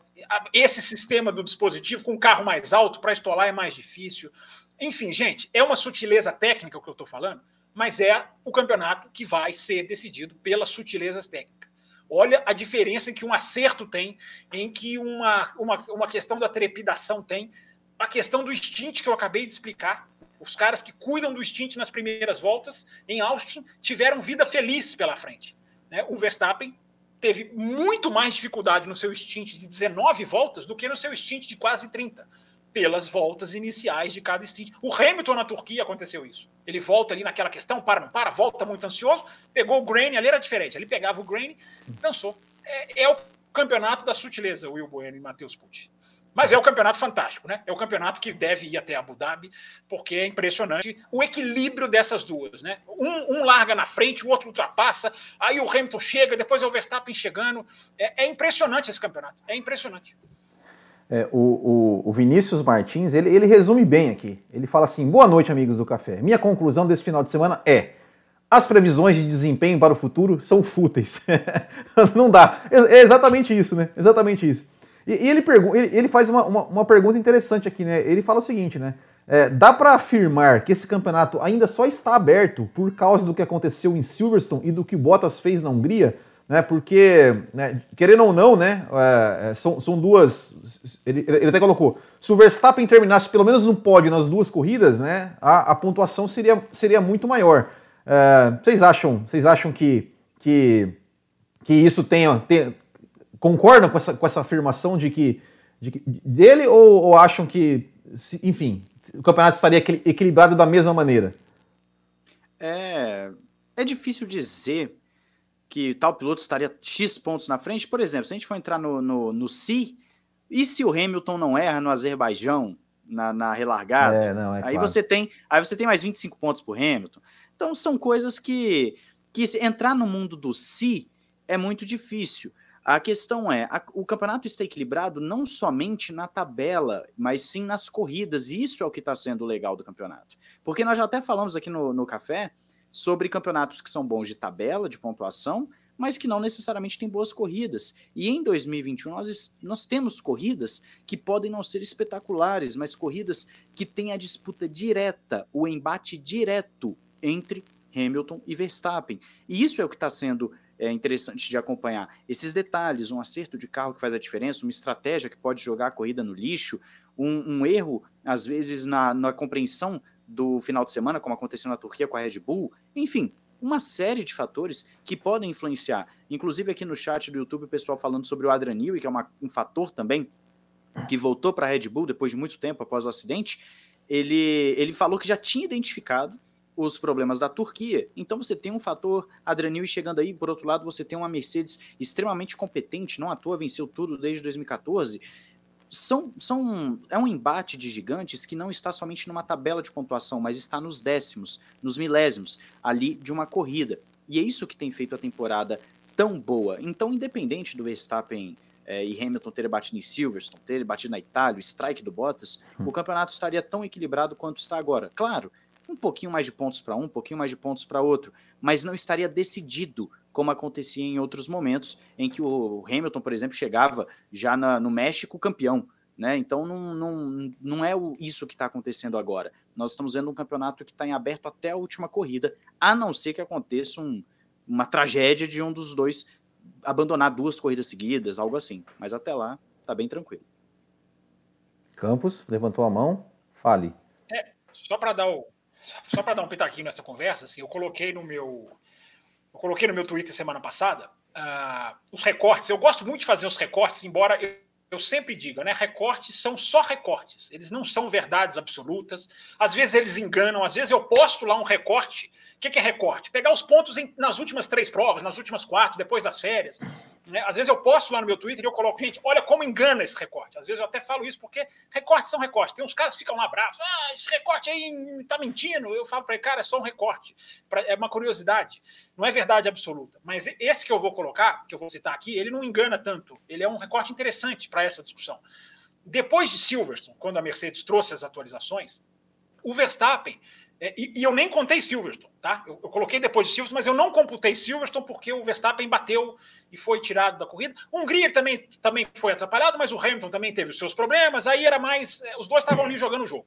esse sistema do dispositivo com um carro mais alto para estolar é mais difícil. Enfim, gente, é uma sutileza técnica o que eu estou falando, mas é o campeonato que vai ser decidido pelas sutilezas técnicas. Olha a diferença que um acerto tem, em que uma, uma, uma questão da trepidação tem, a questão do stint que eu acabei de explicar. Os caras que cuidam do stint nas primeiras voltas em Austin tiveram vida feliz pela frente. Né? O Verstappen teve muito mais dificuldade no seu stint de 19 voltas do que no seu stint de quase 30, pelas voltas iniciais de cada stint. O Hamilton na Turquia aconteceu isso. Ele volta ali naquela questão, para, não para, volta muito ansioso, pegou o grain, ali era diferente, ele pegava o grain, dançou. É, é o campeonato da sutileza, Will Bueno e Matheus Pucci. Mas é o campeonato fantástico, né? É o campeonato que deve ir até Abu Dhabi, porque é impressionante o equilíbrio dessas duas, né? Um, um larga na frente, o outro ultrapassa, aí o Hamilton chega, depois é o Verstappen chegando. É, é impressionante esse campeonato, é impressionante. É, o, o, o, Vinícius Martins, ele, ele resume bem aqui. Ele fala assim: boa noite, amigos do café. Minha conclusão desse final de semana é. As previsões de desempenho para o futuro são fúteis. Não dá. É, é exatamente isso, né? Exatamente isso. E, ele, ele, ele, faz uma, uma, uma, pergunta interessante aqui, né? Ele fala o seguinte, né? É, dá para afirmar que esse campeonato ainda só está aberto por causa do que aconteceu em Silverstone e do que o Bottas fez na Hungria? Né, porque, né, querendo ou não, né, é, é são, são duas. Ele, ele até colocou: se o Verstappen terminasse pelo menos no pódio nas duas corridas, né, a, a pontuação seria, seria muito maior. É, vocês acham, vocês acham que, que, que isso tenha, tenha, concordam com essa, com essa afirmação de que, de que dele ou, ou, acham que, enfim, o campeonato estaria equilibrado da mesma maneira? É, é difícil dizer que tal piloto estaria X pontos na frente. Por exemplo, se a gente for entrar no, no, no si, e se o Hamilton não erra no Azerbaijão, na, na relargada? É, não, é aí, claro. você tem, aí você tem mais 25 pontos por Hamilton. Então são coisas que, que entrar no mundo do si é muito difícil. A questão é, a, o campeonato está equilibrado não somente na tabela, mas sim nas corridas, e isso é o que está sendo legal do campeonato. Porque nós já até falamos aqui no, no café sobre campeonatos que são bons de tabela, de pontuação, mas que não necessariamente têm boas corridas. E em 2021 nós, nós temos corridas que podem não ser espetaculares, mas corridas que têm a disputa direta, o embate direto entre Hamilton e Verstappen. E isso é o que está sendo é, interessante de acompanhar. Esses detalhes, um acerto de carro que faz a diferença, uma estratégia que pode jogar a corrida no lixo, um, um erro, às vezes, na, na compreensão do final de semana, como aconteceu na Turquia com a Red Bull, enfim, uma série de fatores que podem influenciar. Inclusive aqui no chat do YouTube o pessoal falando sobre o Adrian Newey, que é uma, um fator também que voltou para a Red Bull depois de muito tempo após o acidente. Ele, ele falou que já tinha identificado os problemas da Turquia. Então você tem um fator Adrianil chegando aí, por outro lado você tem uma Mercedes extremamente competente, não à toa venceu tudo desde 2014. São, são, é um embate de gigantes que não está somente numa tabela de pontuação, mas está nos décimos, nos milésimos ali de uma corrida. E é isso que tem feito a temporada tão boa. Então, independente do Verstappen é, e Hamilton terem batido em Silverstone, terem batido na Itália, o strike do Bottas, hum. o campeonato estaria tão equilibrado quanto está agora. Claro, um pouquinho mais de pontos para um, um pouquinho mais de pontos para outro, mas não estaria decidido como acontecia em outros momentos em que o Hamilton, por exemplo, chegava já na, no México campeão. Né? Então não, não, não é isso que está acontecendo agora. Nós estamos vendo um campeonato que está em aberto até a última corrida, a não ser que aconteça um, uma tragédia de um dos dois abandonar duas corridas seguidas, algo assim. Mas até lá está bem tranquilo. Campos levantou a mão, fale. É, só para dar o, só para dar um pitaquinho nessa conversa, assim, eu coloquei no meu eu coloquei no meu Twitter semana passada uh, os recortes. Eu gosto muito de fazer os recortes, embora eu, eu sempre diga, né? Recortes são só recortes, eles não são verdades absolutas. Às vezes eles enganam, às vezes eu posto lá um recorte o que, que, é recorte? Pegar os pontos em, nas últimas três provas, nas últimas quatro, depois das férias. Né? Às vezes eu posto lá no meu Twitter e eu coloco, gente, olha como engana esse recorte. Às vezes eu até falo isso porque recortes são recortes. Tem uns caras que ficam lá bravos. Ah, esse recorte aí tá mentindo. Eu falo para ele, cara, é só um recorte. É uma curiosidade. Não é verdade absoluta. Mas esse que eu vou colocar, que eu vou citar aqui, ele não engana tanto. Ele é um recorte interessante para essa discussão. Depois de Silverstone, quando a Mercedes trouxe as atualizações, o Verstappen é, e, e, eu nem contei Silverstone, tá? Eu, eu, coloquei depois de Silverstone, mas eu não computei Silverstone porque o Verstappen bateu e foi tirado da corrida. O Hungria também, também foi atrapalhado, mas o Hamilton também teve os seus problemas. Aí era mais. É, os dois estavam ali jogando o jogo.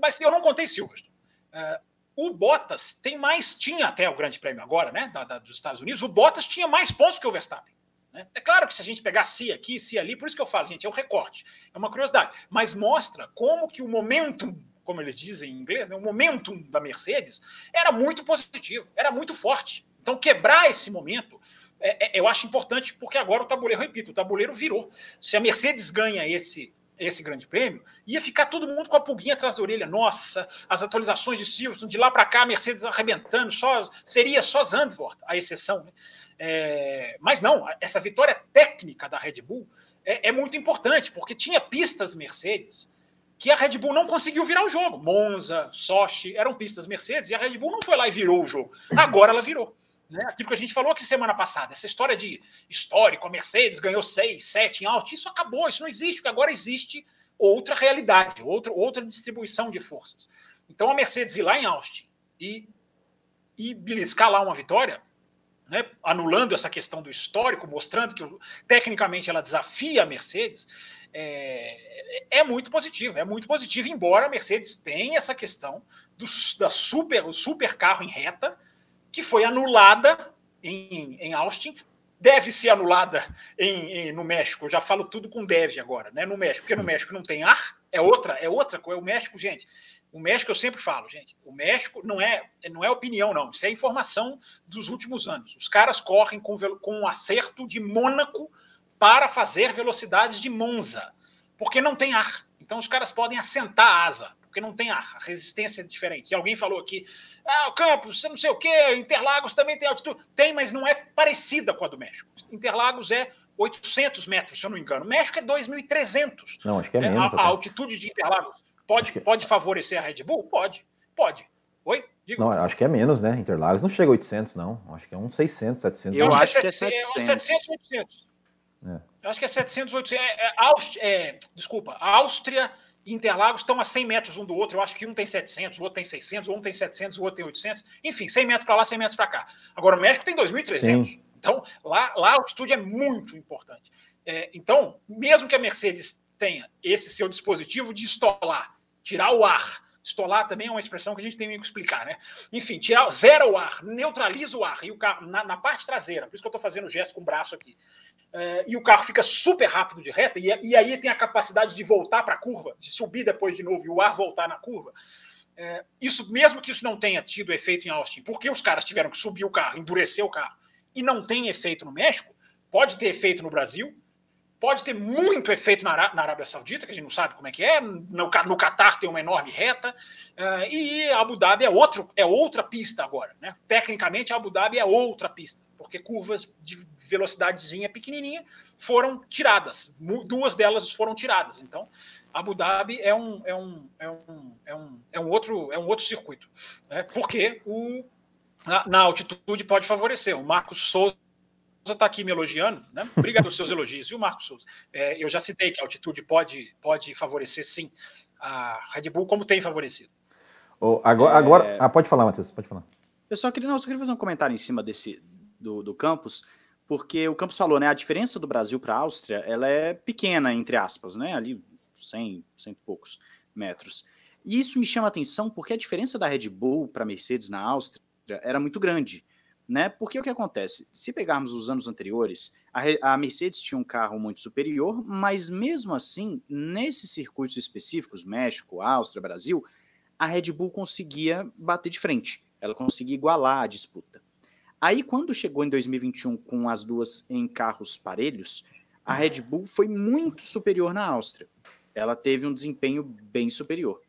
Mas eu não contei Silverstone. Uh, o Bottas tem mais, tinha até o Grande Prêmio agora, né? Da, da, dos Estados Unidos, o Bottas tinha mais pontos que o Verstappen. Né? É claro que se a gente pegar si aqui, si ali, por isso que eu falo, gente, é um recorte, é uma curiosidade, mas mostra como que o momento como eles dizem em inglês, né, o momentum da Mercedes era muito positivo, era muito forte. Então, quebrar esse momento, é, é, eu acho importante, porque agora o tabuleiro, repito, o tabuleiro virou. Se a Mercedes ganha esse esse grande prêmio, ia ficar todo mundo com a pulguinha atrás da orelha. Nossa, as atualizações de Silverstone, de lá para cá, a Mercedes arrebentando, só seria só Zandvoort a exceção. Né? É, mas não, essa vitória técnica da Red Bull é, é muito importante, porque tinha pistas Mercedes que a Red Bull não conseguiu virar o jogo. Monza, Sochi, eram pistas Mercedes, e a Red Bull não foi lá e virou o jogo. Agora ela virou. Né? Aquilo que a gente falou aqui semana passada, essa história de histórico, a Mercedes ganhou 6, 7 em alto, isso acabou, isso não existe, porque agora existe outra realidade, outra, outra distribuição de forças. Então a Mercedes ir lá em Austin e, e beliscar lá uma vitória, né, anulando essa questão do histórico, mostrando que tecnicamente ela desafia a Mercedes, é, é muito positivo, é muito positivo, embora a Mercedes tenha essa questão do da super, o super carro em reta, que foi anulada em, em Austin, deve ser anulada em, em, no México. Eu já falo tudo com deve agora, né? No México, porque no México não tem ar, é outra, é outra coisa. O México, gente, o México eu sempre falo, gente, o México não é não é opinião, não. Isso é informação dos últimos anos. Os caras correm com, com um acerto de Mônaco para fazer velocidades de Monza, porque não tem ar. Então os caras podem assentar a asa, porque não tem ar, a resistência é diferente. E alguém falou aqui, ah, o Campos, não sei o quê, Interlagos também tem altitude. Tem, mas não é parecida com a do México. Interlagos é 800 metros, se eu não me engano. O México é 2.300. Não, acho que é menos. A, a altitude de Interlagos pode, que... pode favorecer a Red Bull? Pode, pode. Oi? Digo. Não, acho que é menos, né? Interlagos não chega a 800, não. Acho que é uns 600, 700. Eu acho que é 700. É 700, 800. É. Eu acho que é 700, 800. É, é, Áustria, é, desculpa, a Áustria e Interlagos estão a 100 metros um do outro. Eu acho que um tem 700, o outro tem 600, um tem 700, o outro tem 800. Enfim, 100 metros para lá, 100 metros para cá. Agora, o México tem 2.300. Então, lá, lá a altitude é muito importante. É, então, mesmo que a Mercedes tenha esse seu dispositivo de estolar, tirar o ar, Estolar também é uma expressão que a gente tem que explicar, né? Enfim, tirar, zera o ar, neutraliza o ar e o carro na, na parte traseira, por isso que eu estou fazendo o gesto com o braço aqui. É, e o carro fica super rápido de reta, e, e aí tem a capacidade de voltar para a curva, de subir depois de novo e o ar voltar na curva. É, isso, mesmo que isso não tenha tido efeito em Austin, porque os caras tiveram que subir o carro, endurecer o carro, e não tem efeito no México, pode ter efeito no Brasil, pode ter muito efeito na, Arábia Saudita, que a gente não sabe como é que é, no, no Catar tem uma enorme reta, uh, e Abu Dhabi é, outro, é outra pista agora. Né? Tecnicamente, Abu Dhabi é outra pista. porque curvas de velocidadezinha pequenininha foram tiradas, duas delas foram tiradas. Então, Abu Dhabi é um, é um, é um, é um, é um, outro, é um outro circuito, né? porque o, na, na altitude pode favorecer. O Marcos Souza está aqui me elogiando, né? Obrigado pelos seus elogios. E o Marcos Souza? É, eu já citei que a altitude pode, pode favorecer, sim, a Red Bull, como tem favorecido. Oh, agora, é... agora... Ah, pode falar, Matheus, pode falar. Eu só queria, não, só queria fazer um comentário em cima desse do, do campus, porque o Campos falou, né? A diferença do Brasil para a Áustria, ela é pequena, entre aspas, né? Ali 100, 100 e poucos metros. E isso me chama atenção porque a diferença da Red Bull para a Mercedes na Áustria era muito grande né? Porque o que acontece? Se pegarmos os anos anteriores, a, Mercedes tinha um carro muito superior, mas mesmo assim, nesses circuitos específicos, México, Áustria, Brasil, a Red Bull conseguia bater de frente, ela conseguia igualar a disputa. Aí, quando chegou em 2021 com as duas em carros parelhos, a Red Bull foi muito superior na Áustria. Ela teve um desempenho bem superior.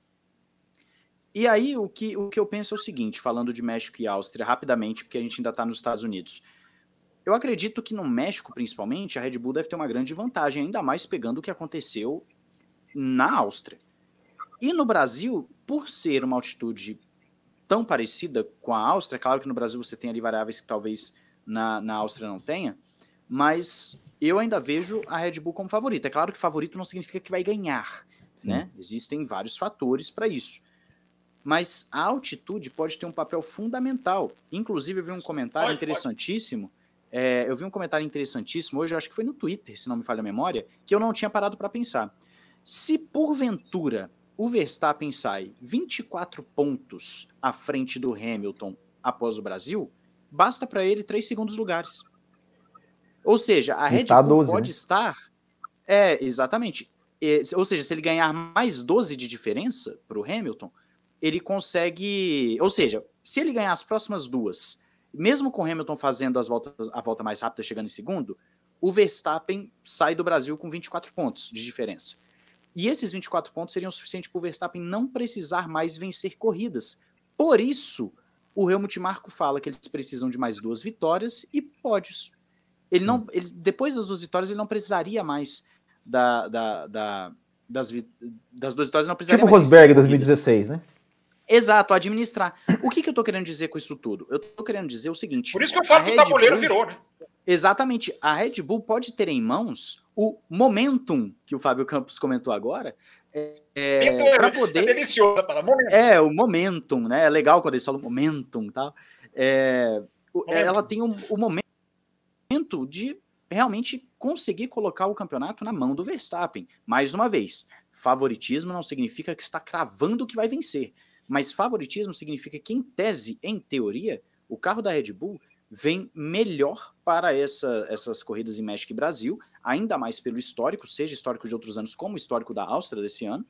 E aí, o que, o que eu penso é o seguinte, falando de México e Áustria, rapidamente, porque a gente ainda está nos Estados Unidos. Eu acredito que no México, principalmente, a Red Bull deve ter uma grande vantagem, ainda mais pegando o que aconteceu na Áustria. E no Brasil, por ser uma altitude tão parecida com a Áustria, claro que no Brasil você tem ali variáveis que talvez na, na Áustria não tenha, mas eu ainda vejo a Red Bull como favorita. É claro que favorito não significa que vai ganhar, né? Existem vários fatores para isso. Mas a altitude pode ter um papel fundamental. Inclusive, eu vi um comentário pode, interessantíssimo. É, eu vi um comentário interessantíssimo hoje, acho que foi no Twitter, se não me falha a memória, que eu não tinha parado para pensar. Se porventura o Verstappen sai 24 pontos à frente do Hamilton após o Brasil, basta para ele 3 segundos lugares. Ou seja, a Red Bull 12, pode né? estar. É, exatamente. É, ou seja, se ele ganhar mais 12 de diferença para o Hamilton, ele consegue. Ou seja, se ele ganhar as próximas duas, mesmo com o Hamilton fazendo as voltas, a volta mais rápida, chegando em segundo, o Verstappen sai do Brasil com 24 pontos de diferença. E esses 24 pontos seriam suficientes para o Verstappen não precisar mais vencer corridas. Por isso, o Helmut Marko fala que eles precisam de mais duas vitórias e pódios. Ele não, ele, depois das duas vitórias, ele não precisaria mais da, da, da das, das duas vitórias, não precisaria tipo mais. Tipo Rosberg 2016, né? Exato, administrar. O que, que eu tô querendo dizer com isso tudo? Eu tô querendo dizer o seguinte. Por isso que eu falo que o tabuleiro Bull, virou, né? Exatamente. A Red Bull pode ter em mãos o momentum que o Fábio Campos comentou agora. É, é para poder. É delicioso para momentum. É, o momentum, né? É legal quando eles falam momentum e tal. É, ela tem o, o momento de realmente conseguir colocar o campeonato na mão do Verstappen. Mais uma vez, favoritismo não significa que está cravando que vai vencer. Mas favoritismo significa que, em tese, em teoria, o carro da Red Bull vem melhor para essa, essas corridas em México e Brasil, ainda mais pelo histórico, seja histórico de outros anos como histórico da Áustria desse ano.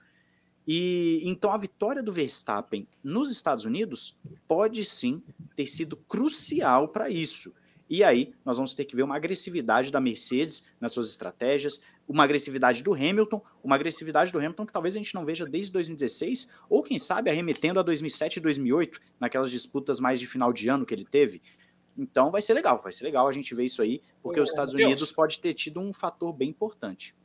E então a vitória do Verstappen nos Estados Unidos pode sim ter sido crucial para isso. E aí nós vamos ter que ver uma agressividade da Mercedes nas suas estratégias, uma agressividade do Hamilton, uma agressividade do Hamilton que talvez a gente não veja desde 2016, ou quem sabe arremetendo a 2007 e 2008, naquelas disputas mais de final de ano que ele teve. Então vai ser legal, vai ser legal a gente ver isso aí, porque os Estados Unidos pode ter tido um fator bem importante.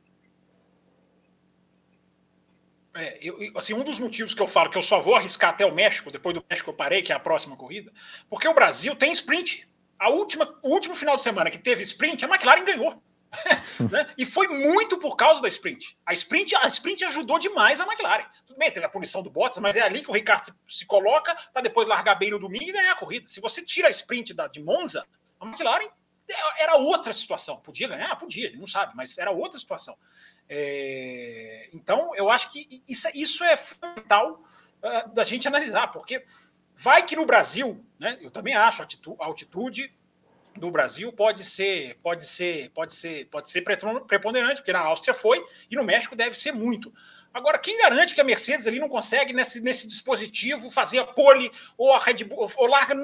É, eu, assim, um dos motivos que eu falo que eu só vou arriscar até o México, depois do México eu parei, que é a próxima corrida, porque o Brasil tem sprint. A última, o último final de semana que teve sprint, a McLaren ganhou. né? E foi muito por causa da sprint. A sprint, a sprint ajudou demais a McLaren. Tudo bem, teve a punição do Bottas, mas é ali que o Ricardo se, se coloca para depois largar bem no domingo e ganhar a corrida. Se você tira a sprint da, de Monza, a McLaren é, era outra situação. Podia ganhar? Podia, ele não sabe, mas era outra situação. É... Então, eu acho que isso, isso é fundamental uh, da gente analisar, porque vai que no Brasil, né, eu também acho a altitude do Brasil pode ser, pode ser, pode ser, pode ser preponderante, porque na Áustria foi e no México deve ser muito. Agora, quem garante que a Mercedes ali não consegue, nesse, nesse dispositivo, fazer a pole ou a Red Bull, ou larga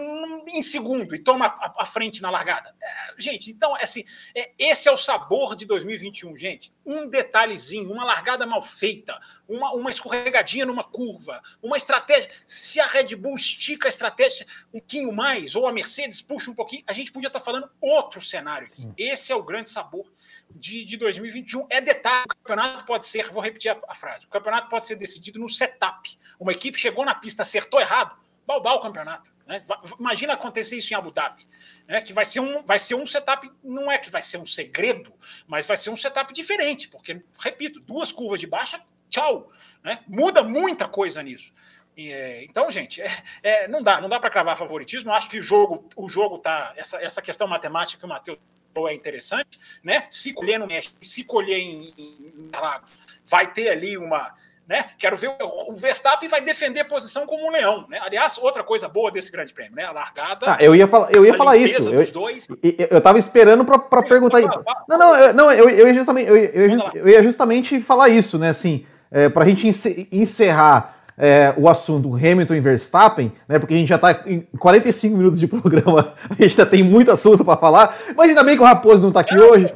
em segundo e toma a, a frente na largada? É, gente, então, assim, é, esse é o sabor de 2021, gente. Um detalhezinho, uma largada mal feita, uma, uma escorregadinha numa curva, uma estratégia. Se a Red Bull estica a estratégia um pouquinho mais, ou a Mercedes puxa um pouquinho, a gente podia estar falando outro cenário aqui. Esse é o grande sabor de, de 2021. É detalhe, o campeonato pode ser, vou repetir a, a, frase, o campeonato pode ser decidido no setup. Uma equipe chegou na pista, acertou errado, balbar o campeonato. Né? Imagina acontecer isso em Abu Dhabi, né? que vai ser, um, vai ser um setup, não é que vai ser um segredo, mas vai ser um setup diferente, porque, repito, duas curvas de baixa, tchau. Né? Muda muita coisa nisso. É, então, gente, é, é, não dá, não dá para cravar favoritismo. Acho que o jogo, o jogo tá essa, essa questão matemática que o Matheus é interessante, né? Se colher no México, se colher em, Interlagos, vai ter ali uma, né? Quero ver o Verstappen vai defender a posição como um leão, né? Aliás, outra coisa boa desse Grande Prêmio, né? A largada. Ah, eu ia falar, eu ia falar isso. Eu, dois. eu, eu tava esperando para perguntar. aí. não, não, eu, não, eu, eu ia justamente, eu, eu, eu ia justamente falar isso, né? Assim, é, para a gente encerrar é, o assunto Hamilton e Verstappen, né? Porque a gente já está em 45 minutos de programa, a gente ainda tem muito assunto para falar. Mas ainda bem que o Raposo não está aqui hoje.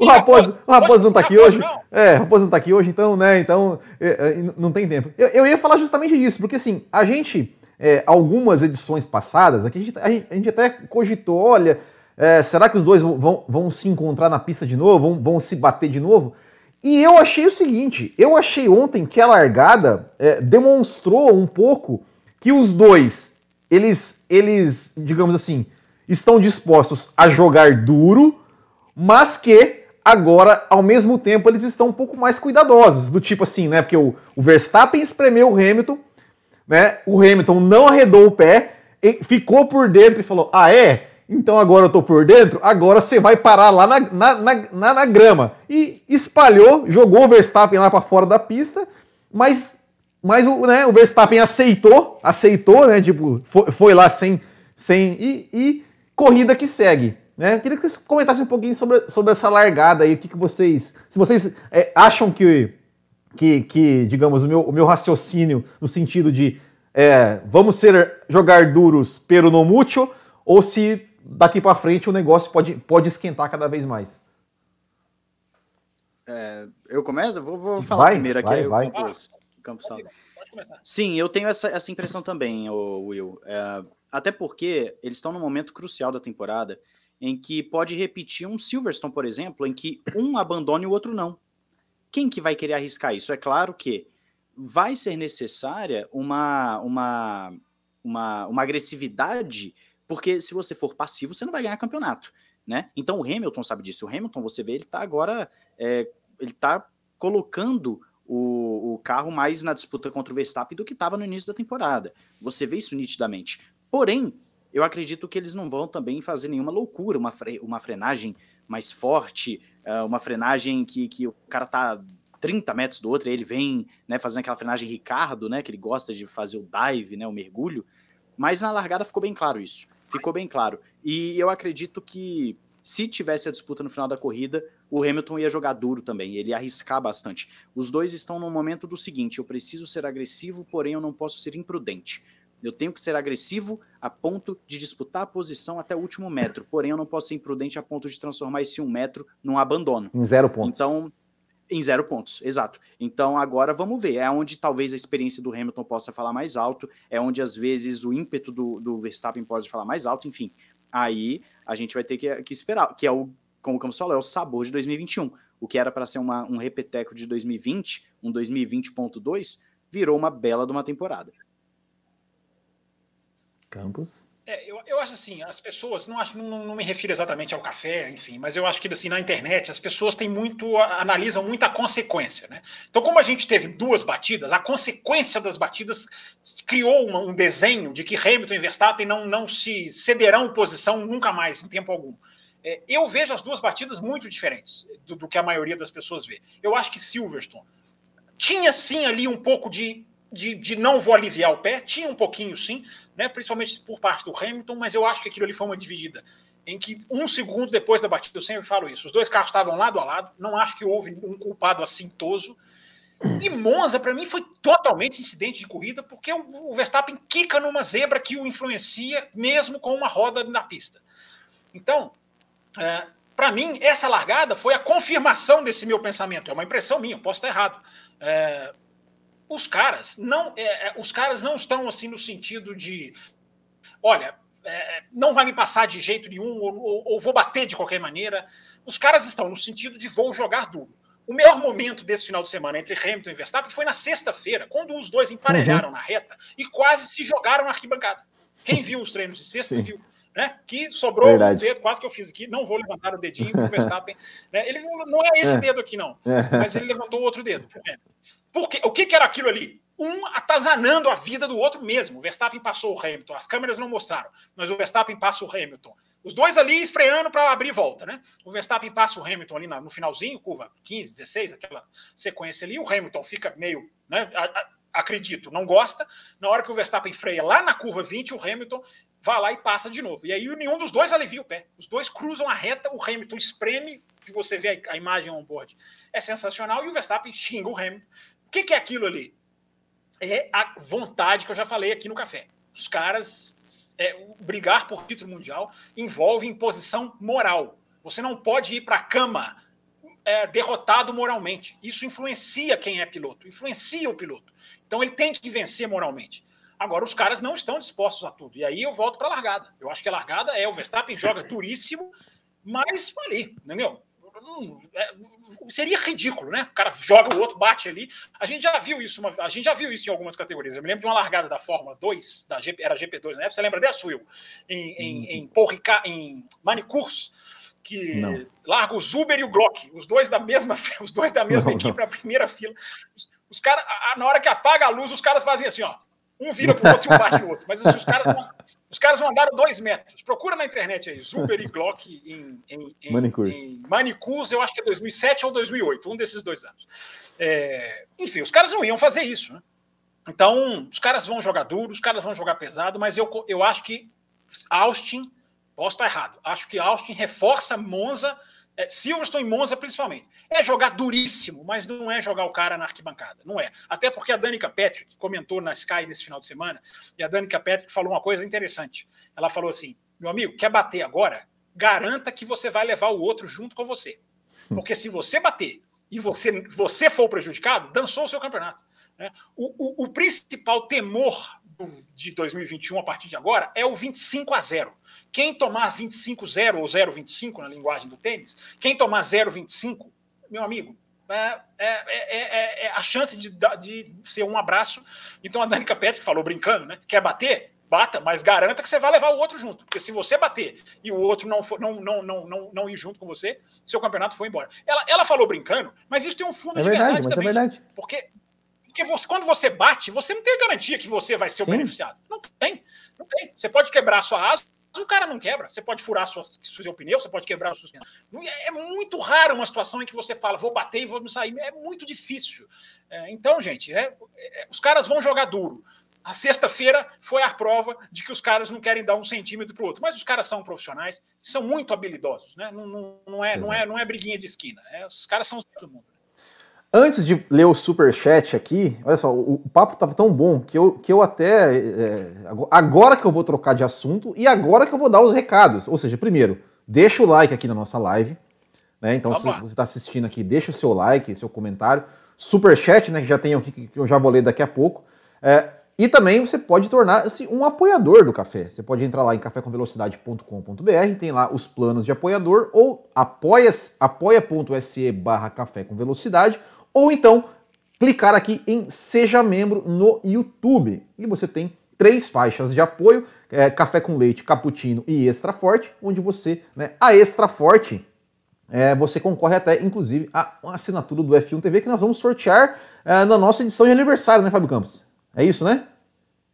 O Raposo, o Raposo não está aqui hoje. É, o Raposo não está aqui hoje, então, né? Então, é, é, não tem tempo. Eu, eu, ia falar justamente disso, porque assim, a gente, é, algumas edições passadas, aqui a gente, a gente, a gente até cogitou, olha, é, será que os dois vão, vão se encontrar na pista de novo? Vão, vão se bater de novo? E eu achei o seguinte: eu achei ontem que a largada é, demonstrou um pouco que os dois, eles, eles, digamos assim, estão dispostos a jogar duro, mas que agora, ao mesmo tempo, eles estão um pouco mais cuidadosos. Do tipo assim, né? Porque o, o Verstappen espremeu o Hamilton, né? O Hamilton não arredou o pé, ficou por dentro e falou: Ah, é? Então agora eu tô por dentro, agora você vai parar lá na, na, na, na grama. E espalhou, jogou o Verstappen lá para fora da pista, mas, mas o, né, o Verstappen aceitou, aceitou, né? Tipo, foi, foi lá sem. sem e, e, corrida que segue. Né? Queria que vocês comentassem um pouquinho sobre, sobre essa largada aí, o que, que vocês. Se vocês é, acham que, que, que, digamos, o meu, o meu raciocínio no sentido de é, vamos ser jogar duros pero no mucho, ou se daqui para frente o negócio pode, pode esquentar cada vez mais. É, eu começo? Vou, vou falar vai, primeiro aqui. Vai, vai. Campos, Campos Sim, eu tenho essa, essa impressão também, Will. É, até porque eles estão num momento crucial da temporada em que pode repetir um Silverstone, por exemplo, em que um abandone e o outro não. Quem que vai querer arriscar isso? É claro que vai ser necessária uma, uma, uma, uma agressividade porque se você for passivo, você não vai ganhar campeonato, né? Então o Hamilton sabe disso. O Hamilton, você vê, ele tá agora, é, ele tá colocando o, o, carro mais na disputa contra o Verstappen do que estava no início da temporada. Você vê isso nitidamente. Porém, eu acredito que eles não vão também fazer nenhuma loucura, uma, fre uma frenagem mais forte, uh, uma frenagem que, que o cara tá 30 metros do outro e ele vem né, fazendo aquela frenagem Ricardo, né, que ele gosta de fazer o dive, né, o mergulho. Mas na largada ficou bem claro isso. Ficou bem claro. E eu acredito que se tivesse a disputa no final da corrida, o Hamilton ia jogar duro também, ele ia arriscar bastante. Os dois estão no momento do seguinte: eu preciso ser agressivo, porém eu não posso ser imprudente. Eu tenho que ser agressivo a ponto de disputar a posição até o último metro, porém eu não posso ser imprudente a ponto de transformar esse um metro num abandono. Em zero pontos. Então, em zero pontos, exato. Então agora vamos ver. É onde talvez a experiência do Hamilton possa falar mais alto, é onde às vezes o ímpeto do, do Verstappen pode falar mais alto, enfim. Aí a gente vai ter que, que esperar, que é o, como o Campos falou, é o sabor de 2021. O que era para ser uma, um repeteco de 2020, um 2020.2, virou uma bela de uma temporada. Campos? É, eu, eu acho assim, as pessoas, não acho, não, não, me refiro exatamente ao café, enfim, mas eu acho que assim, na internet as pessoas têm muito, analisam muita consequência, né? Então, como a gente teve duas batidas, a consequência das batidas criou uma, um desenho de que Hamilton e Verstappen não, não se cederão posição nunca mais, em tempo algum. É, eu vejo as duas batidas muito diferentes do, do que a maioria das pessoas vê. Eu acho que Silverstone tinha sim ali um pouco de de, de, não vou aliviar o pé, tinha um pouquinho sim, né, principalmente por parte do Hamilton, mas eu acho que aquilo ali foi uma dividida, em que um segundo depois da batida, eu sempre falo isso, os dois carros estavam lado a lado, não acho que houve um culpado assintoso, E Monza, para mim, foi totalmente incidente de corrida, porque o Verstappen quica numa zebra que o influencia, mesmo com uma roda na pista. Então, é, para mim, essa largada foi a confirmação desse meu pensamento. É uma impressão minha, posso estar errado. É, os caras não, é, é os caras não estão assim no sentido de, olha, é, não vai me passar de jeito nenhum ou, ou, ou vou bater de qualquer maneira. Os caras estão no sentido de vou jogar duro. O melhor momento desse final de semana entre Hamilton e Verstappen foi na sexta-feira, quando os dois emparelharam uhum. na reta e quase se jogaram na arquibancada. Quem viu os treinos de sexta Sim. viu. Né? Que sobrou Verdade. um dedo, quase que eu fiz aqui. Não vou levantar o dedinho para o Verstappen. Né? Ele não é esse é. dedo aqui, não. É. Mas ele levantou outro dedo. Por quê? O que, que era aquilo ali? um atazanando a vida do outro mesmo. O Verstappen passou o Hamilton, as câmeras não mostraram, mas o Verstappen passa o Hamilton. Os dois ali esfreando para abrir volta, né? O Verstappen passa o Hamilton ali no finalzinho, curva 15, 16, aquela sequência ali. O Hamilton fica meio, né? Acredito, não gosta. Na hora que o Verstappen freia lá na curva 20, o Hamilton vai lá e passa de novo. E aí nenhum dos dois alivia o pé. Os dois cruzam a reta, o Hamilton espreme, que você vê a imagem on board. É sensacional e o Verstappen xinga o Hamilton. O que, que é aquilo ali? é a vontade que eu já falei aqui no café. Os caras é, brigar por título mundial envolve imposição moral. Você não pode ir para a cama é, derrotado moralmente. Isso influencia quem é piloto, influencia o piloto. Então ele tem que vencer moralmente. Agora, os caras não estão dispostos a tudo. E aí eu volto para a largada. Eu acho que a largada é o Verstappen joga duríssimo, mas ali, entendeu? É, seria ridículo, né? O cara joga o outro, bate ali. A gente já viu isso, uma, a gente já viu isso em algumas categorias. Eu me lembro de uma largada da Fórmula 2, da GP, era GP2, né? Você lembra dessa, Will? Em, em, hum. em, Paul Ricard, em Manicurs, que não. larga o Zuber e o Glock, os dois da mesma, os dois da mesma não, equipe não. na primeira fila. Os, os caras, na hora que apaga a luz, os caras fazem assim, ó. Um vira pro outro e um bate no outro. Mas assim, os, caras os caras vão andar dois metros. Procura na internet aí, Zuber e Glock em, em, em, Manicure. em Manicures, eu acho que é 2007 ou 2008, um desses dois anos. É, enfim, os caras não iam fazer isso. Né? Então, os caras vão jogar duro, os caras vão jogar pesado, mas eu, eu acho que Austin, posso estar errado, acho que Austin reforça Monza é, Silverstone e Monza, principalmente. É jogar duríssimo, mas não é jogar o cara na arquibancada. Não é. Até porque a Danica Patrick comentou na Sky nesse final de semana, e a Danica Patrick falou uma coisa interessante. Ela falou assim: meu amigo, quer bater agora? Garanta que você vai levar o outro junto com você. Porque se você bater e você, você for prejudicado, dançou o seu campeonato. Né? O, o, o principal temor de 2021 a partir de agora é o 25 a 0. Quem tomar 25-0 ou 0,25 na linguagem do tênis, quem tomar 0,25, meu amigo, é, é, é, é, a chance de, de ser um abraço. Então a Danica Petri falou brincando, né? Quer bater? Bata, mas garanta que você vai levar o outro junto. Porque se você bater e o outro não, for, não, não, não, não, não ir junto com você, seu campeonato foi embora. Ela, ela falou brincando, mas isso tem um fundo é de verdade, verdade também. É verdade. Porque, porque você, quando você bate, você não tem garantia que você vai ser o Sim. beneficiado. Não tem. Não tem. Você pode quebrar sua asa, o cara não quebra. Você pode furar sua, seu pneu, você pode quebrar o suspensão. É muito raro uma situação em que você fala, vou bater e vou me sair. É muito difícil. É, então, gente, é, é, os caras vão jogar duro. A sexta-feira foi a prova de que os caras não querem dar um centímetro para o outro. Mas os caras são profissionais, são muito habilidosos. Né? Não, não, não, é, não, é, não é briguinha de esquina. É, os caras são todo mundo. Antes de ler o super chat aqui, olha só, o, o papo estava tão bom que eu, que eu até. É, agora que eu vou trocar de assunto e agora que eu vou dar os recados. Ou seja, primeiro, deixa o like aqui na nossa live. Né? Então, se você está assistindo aqui, deixa o seu like, seu comentário. Super chat, né? Que já tem aqui, que eu já vou ler daqui a pouco. É, e também você pode tornar-se um apoiador do café. Você pode entrar lá em cafécomvelocidade.com.br, tem lá os planos de apoiador ou apoia.se apoia barra café com velocidade ou então clicar aqui em Seja Membro no YouTube. E você tem três faixas de apoio: é, café com leite, cappuccino e extra forte, onde você, né, a extra forte, é, você concorre até, inclusive, a uma assinatura do F1 TV que nós vamos sortear é, na nossa edição de aniversário, né, Fábio Campos? É isso, né?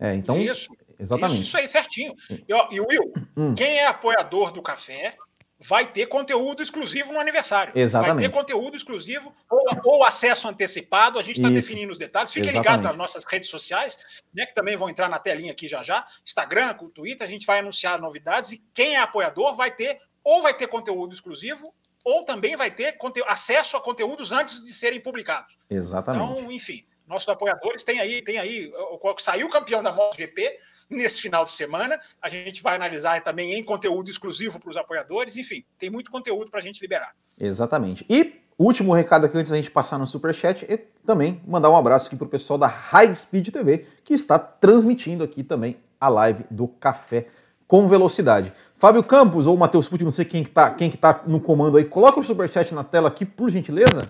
É, então. Isso. Exatamente. Isso, isso aí, certinho. E, ó, e Will, hum. quem é apoiador do café vai ter conteúdo exclusivo no aniversário. Exatamente. Vai ter conteúdo exclusivo ou, ou acesso antecipado. A gente está definindo os detalhes. Fique ligado nas nossas redes sociais, né, que também vão entrar na telinha aqui já já. Instagram, Twitter, a gente vai anunciar novidades e quem é apoiador vai ter ou vai ter conteúdo exclusivo ou também vai ter acesso a conteúdos antes de serem publicados. Exatamente. Então, enfim, nossos apoiadores têm aí, tem aí, saiu campeão da MotoGP nesse final de semana. A gente vai analisar também em conteúdo exclusivo para os apoiadores. Enfim, tem muito conteúdo para a gente liberar. Exatamente. E último recado aqui antes da gente passar no Superchat é também mandar um abraço aqui para o pessoal da High Speed TV, que está transmitindo aqui também a live do Café com Velocidade. Fábio Campos ou Matheus Pucci, não sei quem que tá, quem que tá no comando aí, coloca o Superchat na tela aqui, por gentileza.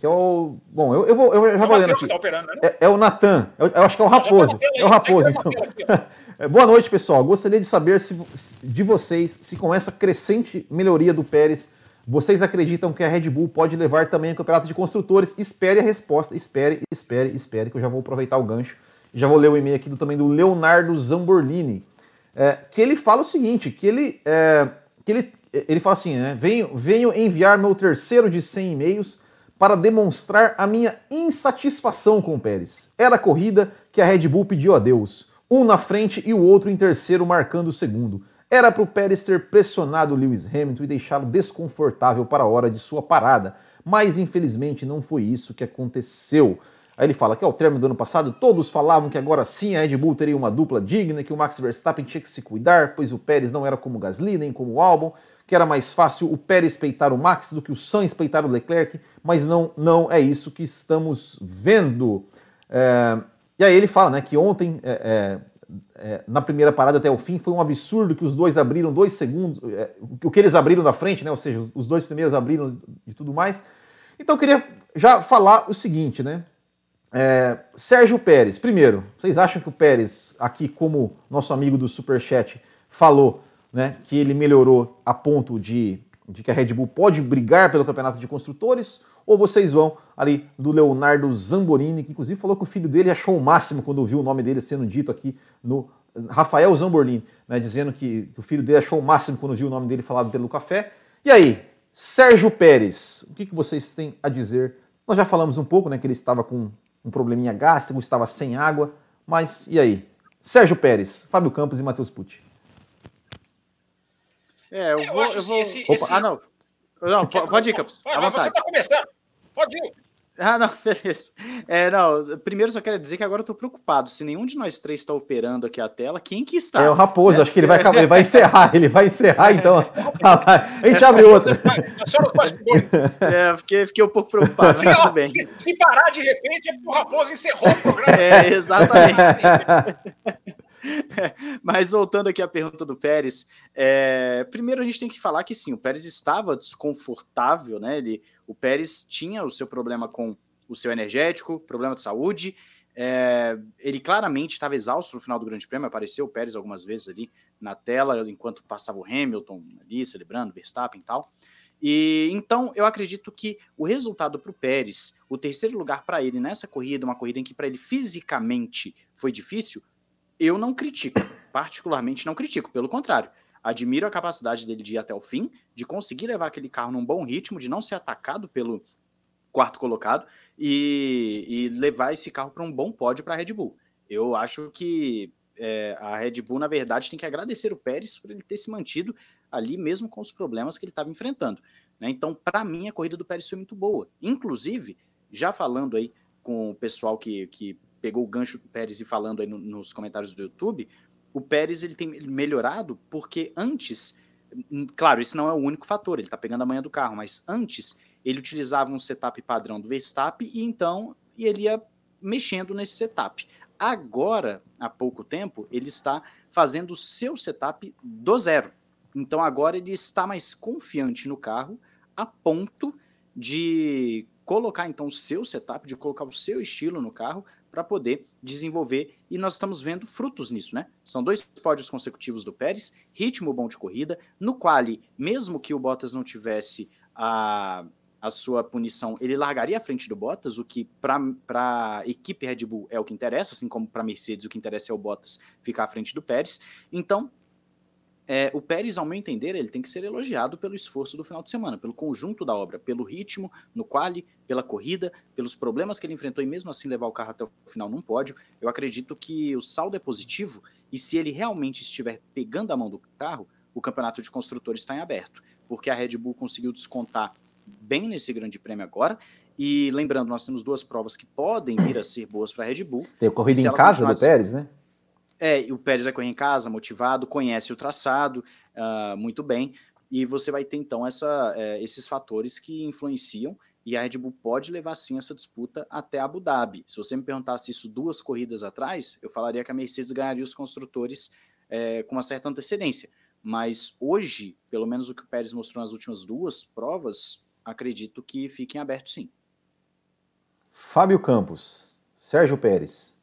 Que é o. Bom, eu, eu vou. Eu já vou lendo aqui. Tá operando, né? é, é, o Natan. Eu, eu, acho que é o Raposo. É o Raposo, então. É, boa noite, pessoal. Gostaria de saber se, de vocês se com essa crescente melhoria do Pérez, vocês acreditam que a Red Bull pode levar também o campeonato de construtores? Espere a resposta. Espere, espere, espere, que eu já vou aproveitar o gancho. Já vou ler o e-mail aqui do, também do Leonardo Zamborlini. É, que ele fala o seguinte: que ele. É, que ele, ele fala assim, né? Venho, venho enviar meu terceiro de 100 e-mails para demonstrar a minha insatisfação com o Pérez. Era a corrida que a Red Bull pediu a Deus, um na frente e o outro em terceiro marcando o segundo. Era para o Pérez ter pressionado Lewis Hamilton e deixá-lo desconfortável para a hora de sua parada, mas infelizmente não foi isso que aconteceu. Aí ele fala que ao término do ano passado todos falavam que agora sim a Red Bull teria uma dupla digna, que o Max Verstappen tinha que se cuidar, pois o Pérez não era como Gasly nem como o Albon, que era mais fácil o Pérez peitar o Max do que o Sainz peitar o Leclerc, mas não, não é isso que estamos vendo. É, e aí ele fala né, que ontem, é, é, é na primeira parada até o fim, foi um absurdo que os dois abriram dois segundos, é, o que eles abriram da frente, né, ou seja, os dois primeiros abriram e tudo mais. Então eu queria já falar o seguinte, né? É, Sérgio Pérez, primeiro, vocês acham que o Pérez, aqui como nosso amigo do Superchat falou, né, que ele melhorou a ponto de, de que a Red Bull pode brigar pelo campeonato de construtores, ou vocês vão ali do Leonardo Zamborini, que inclusive falou que o filho dele achou o máximo quando viu o nome dele sendo dito aqui no Rafael Zamborini, né, dizendo que, que, o filho dele achou o máximo quando viu o nome dele falado pelo café. E aí, Sérgio Pérez, o que, que vocês têm a dizer? Nós já falamos um pouco, né, que ele estava com um probleminha gástrico, estava sem água, mas e aí? Sérgio Pérez, Fábio Campos e Matheus Pucci. É, eu, eu vou. Eu vou... Esse, esse... Ah, não. Não, pode ir, Campos. Ah, você está começando. Pode ir. Ah, não, beleza. É, não, primeiro só quero dizer que agora eu tô preocupado. Se nenhum de nós três está operando aqui a tela, quem que está? É o Raposo, é. acho que ele vai, ele vai encerrar, ele vai encerrar, então. a gente abre outra. É, fiquei, fiquei um pouco preocupado, se, tudo bem. Se, se, parar de repente, é o Raposo encerrou o programa. É, exatamente. Mas voltando aqui à pergunta do Pérez, é, primeiro a gente tem que falar que sim, o Pérez estava desconfortável, né? Ele, o Pérez tinha o seu problema com o seu energético, problema de saúde. É, ele claramente estava exausto no final do Grande Prêmio, apareceu o Pérez algumas vezes ali na tela, enquanto passava o Hamilton ali, celebrando, Verstappen e tal. E então eu acredito que o resultado para o Pérez, o terceiro lugar para ele nessa corrida, uma corrida em que para ele fisicamente foi difícil, eu não critico, particularmente não critico, pelo contrário. Admiro a capacidade dele de ir até o fim, de conseguir levar aquele carro num bom ritmo, de não ser atacado pelo quarto colocado e, e levar esse carro para um bom pódio para a Red Bull. Eu acho que é, a Red Bull, na verdade, tem que agradecer o Pérez por ele ter se mantido ali, mesmo com os problemas que ele estava enfrentando. Né? Então, para mim, a corrida do Pérez foi muito boa. Inclusive, já falando aí com o pessoal que, que pegou o gancho do Pérez e falando aí no, nos comentários do YouTube, o Pérez ele tem melhorado porque antes, hum, claro, esse não é o único fator, ele está pegando a manha do carro, mas antes ele utilizava um setup padrão do Verstappen e então ele ia mexendo nesse setup. Agora, há pouco tempo, ele está fazendo o seu setup do zero. Então agora ele está mais confiante no carro a ponto de colocar então o seu setup, de colocar o seu estilo no carro para poder desenvolver e nós estamos vendo frutos nisso, né? São dois pódios consecutivos do Pérez, ritmo bom de corrida, no qual, mesmo que o Bottas não tivesse a, a sua punição, ele largaria à frente do Bottas, o que para a equipe Red Bull é o que interessa, assim como para Mercedes o que interessa é o Bottas ficar à frente do Pérez. Então, é, o Pérez, ao meu entender, ele tem que ser elogiado pelo esforço do final de semana, pelo conjunto da obra, pelo ritmo no quali, pela corrida, pelos problemas que ele enfrentou e mesmo assim levar o carro até o final num pódio. Eu acredito que o saldo é positivo e se ele realmente estiver pegando a mão do carro, o campeonato de construtores está em aberto, porque a Red Bull conseguiu descontar bem nesse grande prêmio agora. E lembrando, nós temos duas provas que podem vir a ser boas para a Red Bull. Tem a corrida em casa do Pérez, né? É, o Pérez vai correr em casa, motivado, conhece o traçado uh, muito bem, e você vai ter então essa, uh, esses fatores que influenciam, e a Red Bull pode levar sim essa disputa até Abu Dhabi. Se você me perguntasse isso duas corridas atrás, eu falaria que a Mercedes ganharia os construtores uh, com uma certa antecedência. Mas hoje, pelo menos o que o Pérez mostrou nas últimas duas provas, acredito que fiquem abertos sim. Fábio Campos, Sérgio Pérez.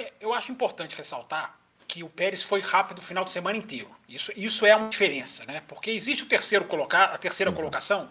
É, eu acho importante ressaltar que o Pérez foi rápido o final de semana inteiro. Isso, isso é uma diferença, né? Porque existe o terceiro colocar, a terceira Exato. colocação,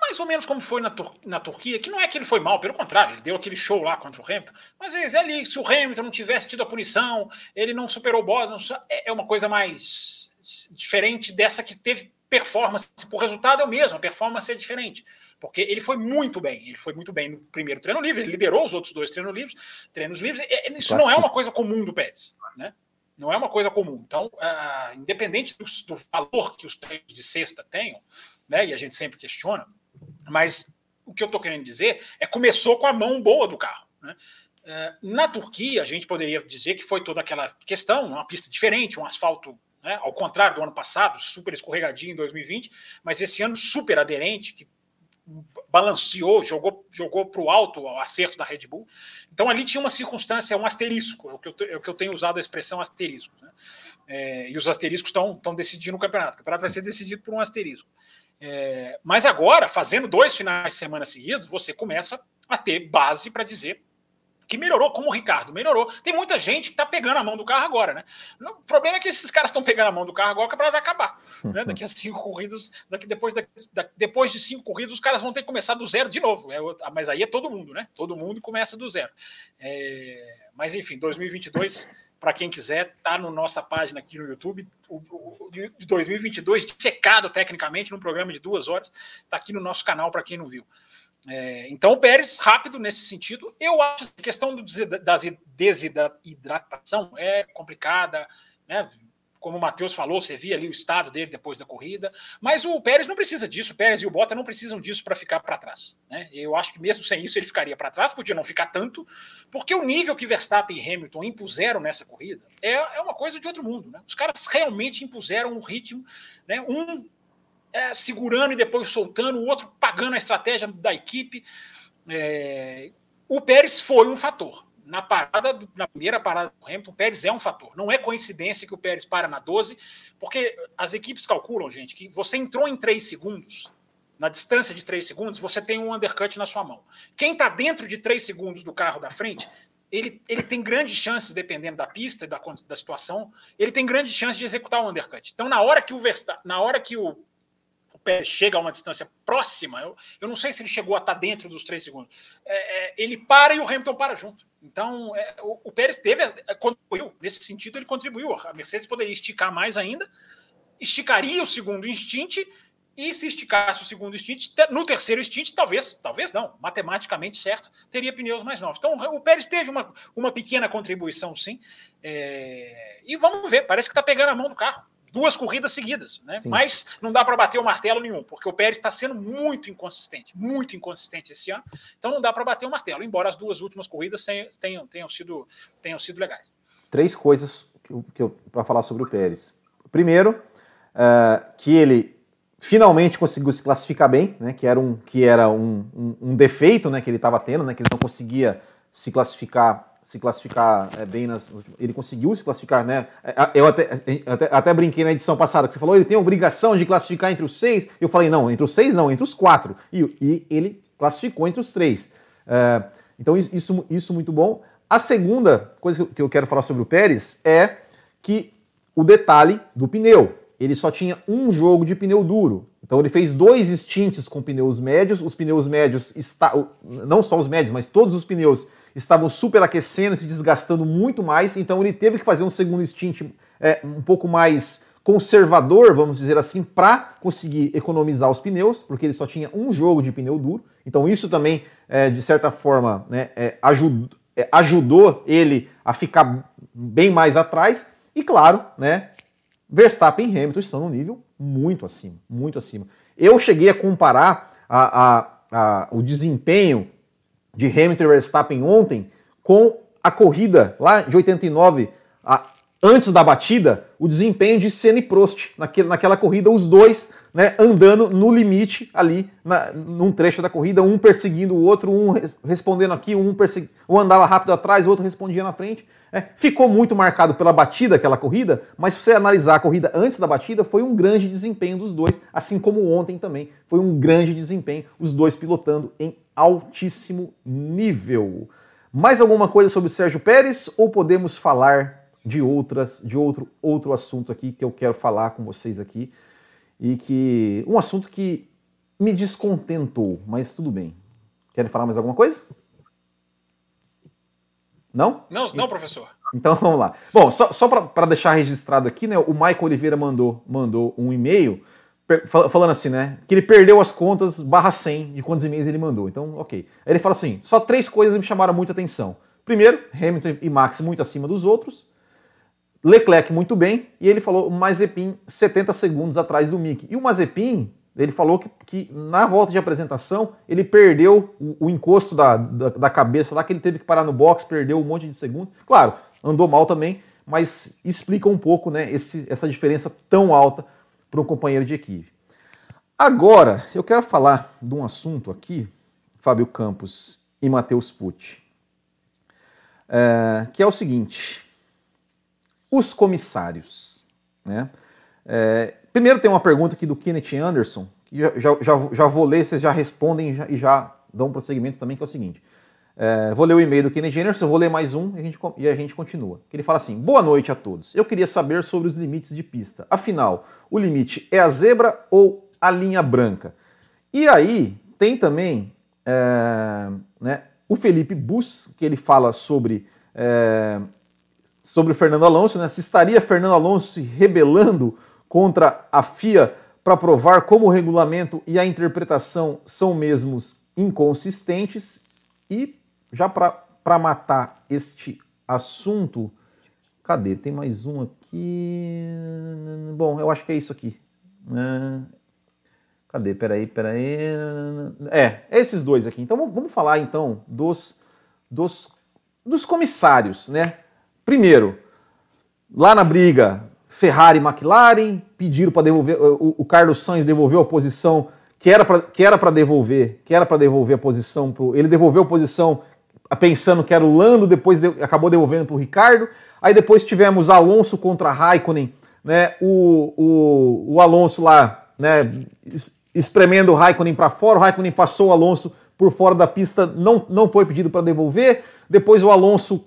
mais ou menos como foi na, Tur na Turquia, que não é que ele foi mal, pelo contrário, ele deu aquele show lá contra o Hamilton. Mas é ali, se o Hamilton não tivesse tido a punição, ele não superou o Bottas, é, é uma coisa mais diferente dessa que teve performance. Por resultado é o mesmo, a performance é diferente. Porque ele foi muito bem, ele foi muito bem no primeiro treino livre, ele liderou os outros dois treinos livres, treinos livres. Isso não é uma coisa comum do Pérez, né? Não é uma coisa comum. Então, uh, independente do, do, valor que os treinos de sexta tenham, né? E a gente sempre questiona, mas o que eu estou querendo dizer é começou com a mão boa do carro, né? Uh, na Turquia, a gente poderia dizer que foi toda aquela questão, uma pista diferente, um asfalto né? ao contrário do ano passado, super escorregadinho em 2020, mas esse ano super aderente, que balanceou, jogou, jogou para o alto o acerto da Red Bull. Então ali tinha uma circunstância, um asterisco, é o que eu, é o que eu tenho usado a expressão asterisco. Né? É, e os asteriscos estão decidindo o campeonato. O campeonato vai ser decidido por um asterisco. É, mas agora, fazendo dois finais de semana seguidos, você começa a ter base para dizer que melhorou, como o Ricardo melhorou. Tem muita gente que está pegando a mão do carro agora, né? O problema é que esses caras estão pegando a mão do carro agora, que vai acabar. Né? Daqui a cinco corridas, daqui depois, daqui, depois de cinco corridas, os caras vão ter que começar do zero de novo. É, mas aí é todo mundo, né? Todo mundo começa do zero. É, mas enfim, 2022 para quem quiser, tá na nossa página aqui no YouTube, de 2022, checado tecnicamente, num programa de duas horas, tá aqui no nosso canal para quem não viu. É, então, o Pérez, rápido nesse sentido. Eu acho que a questão do, da desidratação é complicada, né? Como o Matheus falou, você via ali o estado dele depois da corrida, mas o Pérez não precisa disso, o Pérez e o Bottas não precisam disso para ficar para trás. Né? Eu acho que mesmo sem isso ele ficaria para trás, podia não ficar tanto, porque o nível que Verstappen e Hamilton impuseram nessa corrida é, é uma coisa de outro mundo. Né? Os caras realmente impuseram um ritmo, né? um é, segurando e depois soltando, o outro pagando a estratégia da equipe. É, o Pérez foi um fator. Na parada, na primeira parada do Hamilton, o Pérez é um fator. Não é coincidência que o Pérez para na 12, porque as equipes calculam, gente, que você entrou em 3 segundos, na distância de 3 segundos, você tem um undercut na sua mão. Quem está dentro de 3 segundos do carro da frente, ele, ele tem grandes chances, dependendo da pista e da, da situação, ele tem grandes chances de executar o um undercut. Então, na hora que o Verstappen, na hora que o Pérez chega a uma distância próxima, eu, eu não sei se ele chegou a estar dentro dos três segundos. É, é, ele para e o Hamilton para junto. Então, é, o, o, Pérez teve, é, contribuiu. Nesse sentido, ele contribuiu. A Mercedes poderia esticar mais ainda, esticaria o segundo instint, e se esticasse o segundo instint, no terceiro instint, talvez, talvez não, matematicamente certo, teria pneus mais novos. Então, o Pérez teve uma, uma pequena contribuição, sim. É, e vamos ver, parece que está pegando a mão do carro duas corridas seguidas, né? Mas não dá para bater o martelo nenhum, porque o Pérez está sendo muito inconsistente, muito inconsistente esse ano. Então não dá para bater o martelo, embora as duas últimas corridas tenham, tenham, sido, tenham sido legais. Três coisas que que eu para falar sobre o Pérez. Primeiro, uh, que ele finalmente conseguiu se classificar bem, né? Que era um, que era um, um, um defeito, né? Que ele estava tendo, né? Que ele não conseguia se classificar se classificar é, bem nas. Ele conseguiu se classificar, né? É, eu até, até, até, brinquei na edição passada que você falou, ele tem obrigação de classificar entre os seis. Eu falei, não, entre os seis não, entre os quatro. E, e ele classificou entre os três. É, então, isso, isso muito bom. A segunda coisa que eu quero falar sobre o Pérez é que o detalhe do pneu. Ele só tinha um jogo de pneu duro. Então ele fez dois stints com pneus médios. Os pneus médios, está, não só os médios, mas todos os pneus estavam superaquecendo, se desgastando muito mais, então ele teve que fazer um segundo stint é, um pouco mais conservador, vamos dizer assim, para conseguir economizar os pneus, porque ele só tinha um jogo de pneu duro. Então isso também, é, de certa forma, né, é, é, ajudou ele a ficar bem mais atrás. E claro, né, Verstappen e Hamilton estão num nível muito acima, muito acima. Eu cheguei a comparar a, a, a, o desempenho de Hamilton e Verstappen ontem com a corrida lá de 89, a, antes da batida, o desempenho de Senna e Prost naquele, naquela corrida, os dois né, andando no limite ali, na, num trecho da corrida, um perseguindo o outro, um respondendo aqui, um, persegui, um andava rápido atrás, o outro respondia na frente. É, ficou muito marcado pela batida aquela corrida, mas se você analisar a corrida antes da batida, foi um grande desempenho dos dois, assim como ontem também foi um grande desempenho, os dois pilotando em altíssimo nível. Mais alguma coisa sobre o Sérgio Pérez ou podemos falar de outras, de outro outro assunto aqui que eu quero falar com vocês aqui e que um assunto que me descontentou, mas tudo bem. Querem falar mais alguma coisa? Não? Não, não, professor. Então vamos lá. Bom, só, só para deixar registrado aqui, né? O Michael Oliveira mandou, mandou um e-mail falando assim, né? Que ele perdeu as contas barra 100 de quantos e-mails ele mandou. Então, ok. Aí ele fala assim: só três coisas me chamaram muita atenção. Primeiro, Hamilton e Max muito acima dos outros. Leclerc muito bem. E ele falou Mazepin 70 segundos atrás do Mick. E o Mazepin ele falou que, que, na volta de apresentação ele perdeu o, o encosto da, da, da, cabeça lá, que ele teve que parar no box, perdeu um monte de segundos. Claro, andou mal também, mas explica um pouco né, esse, essa diferença tão alta para um companheiro de equipe. Agora, eu quero falar de um assunto aqui, Fábio Campos e Matheus Pucci, é, que é o seguinte: os comissários. Né? É, Primeiro tem uma pergunta aqui do Kenneth Anderson, que já, já, já, vou ler, vocês já respondem e já, e já dão prosseguimento também, que é o seguinte. É, vou ler o e-mail do Kenneth Anderson, vou ler mais um e a, gente, e a gente continua. Ele fala assim: Boa noite a todos. Eu queria saber sobre os limites de pista. Afinal, o limite é a zebra ou a linha branca? E aí tem também é, né, o Felipe Bus, que ele fala sobre, é, sobre o Fernando Alonso, né, se estaria Fernando Alonso se rebelando contra a FIA para provar como o regulamento e a interpretação são mesmos inconsistentes. E já para matar este assunto, cadê? Tem mais um aqui. Bom, eu acho que é isso aqui. Né? Cadê? Peraí, peraí. É, esses dois aqui. Então vamos falar então dos, dos, dos comissários, né? Primeiro, lá na briga Ferrari e McLaren pediram para devolver, o, o, Carlos Sainz devolveu a posição que era para devolver, que era para devolver a posição pro, ele devolveu a posição pensando que era o Lando, depois de, acabou devolvendo para o Ricardo. Aí depois tivemos Alonso contra Raikkonen, né? O, o, o Alonso lá, né? Espremendo o Raikkonen para fora, o Raikkonen passou o Alonso por fora da pista, não, não foi pedido para devolver. Depois o Alonso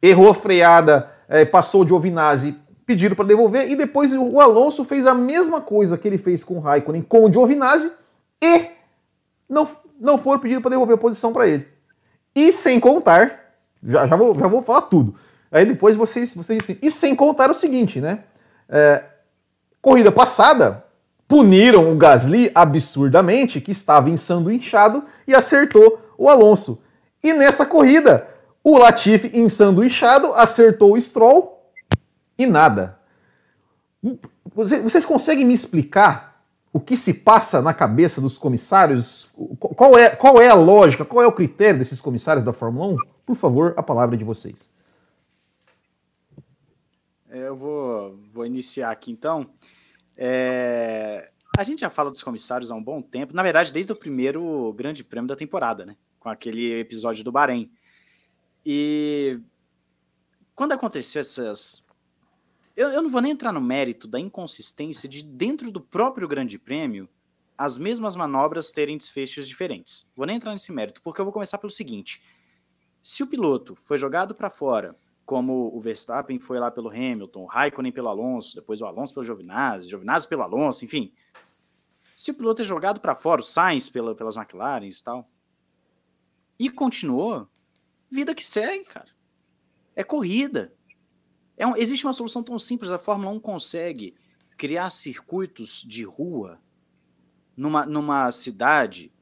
errou a freada, é, passou de Giovinazzi pediram para devolver e depois o Alonso fez a mesma coisa que ele fez com o Raikkonen com o Giovinazzi e não, não foram pedidos para devolver a posição para ele. E sem contar, já, já, vou, já vou falar tudo. Aí depois vocês, vocês. E sem contar o seguinte, né? É, corrida passada, puniram o Gasly absurdamente, que estava inchado e acertou o Alonso. E nessa corrida, o Latifi inchado acertou o Stroll e nada. Vocês conseguem me explicar o que se passa na cabeça dos comissários? Qual é, qual é a lógica, qual é o critério desses comissários da Fórmula 1? Por favor, a palavra é de vocês. É, eu vou, vou iniciar aqui então. É, a gente já fala dos comissários há um bom tempo, na verdade, desde o primeiro grande prêmio da temporada, né? Com aquele episódio do Bahrein. E quando aconteceu essas eu, eu não vou nem entrar no mérito da inconsistência de dentro do próprio Grande Prêmio as mesmas manobras terem desfechos diferentes. Vou nem entrar nesse mérito, porque eu vou começar pelo seguinte: se o piloto foi jogado para fora, como o Verstappen foi lá pelo Hamilton, o Raikkonen pelo Alonso, depois o Alonso pelo Giovinazzi, Giovinazzi pelo Alonso, enfim. Se o piloto é jogado para fora, o Sainz pela, pelas McLaren e tal, e continuou, vida que segue, cara. É corrida. É um, existe uma solução tão simples, a Fórmula 1 consegue criar circuitos de rua numa, numa cidade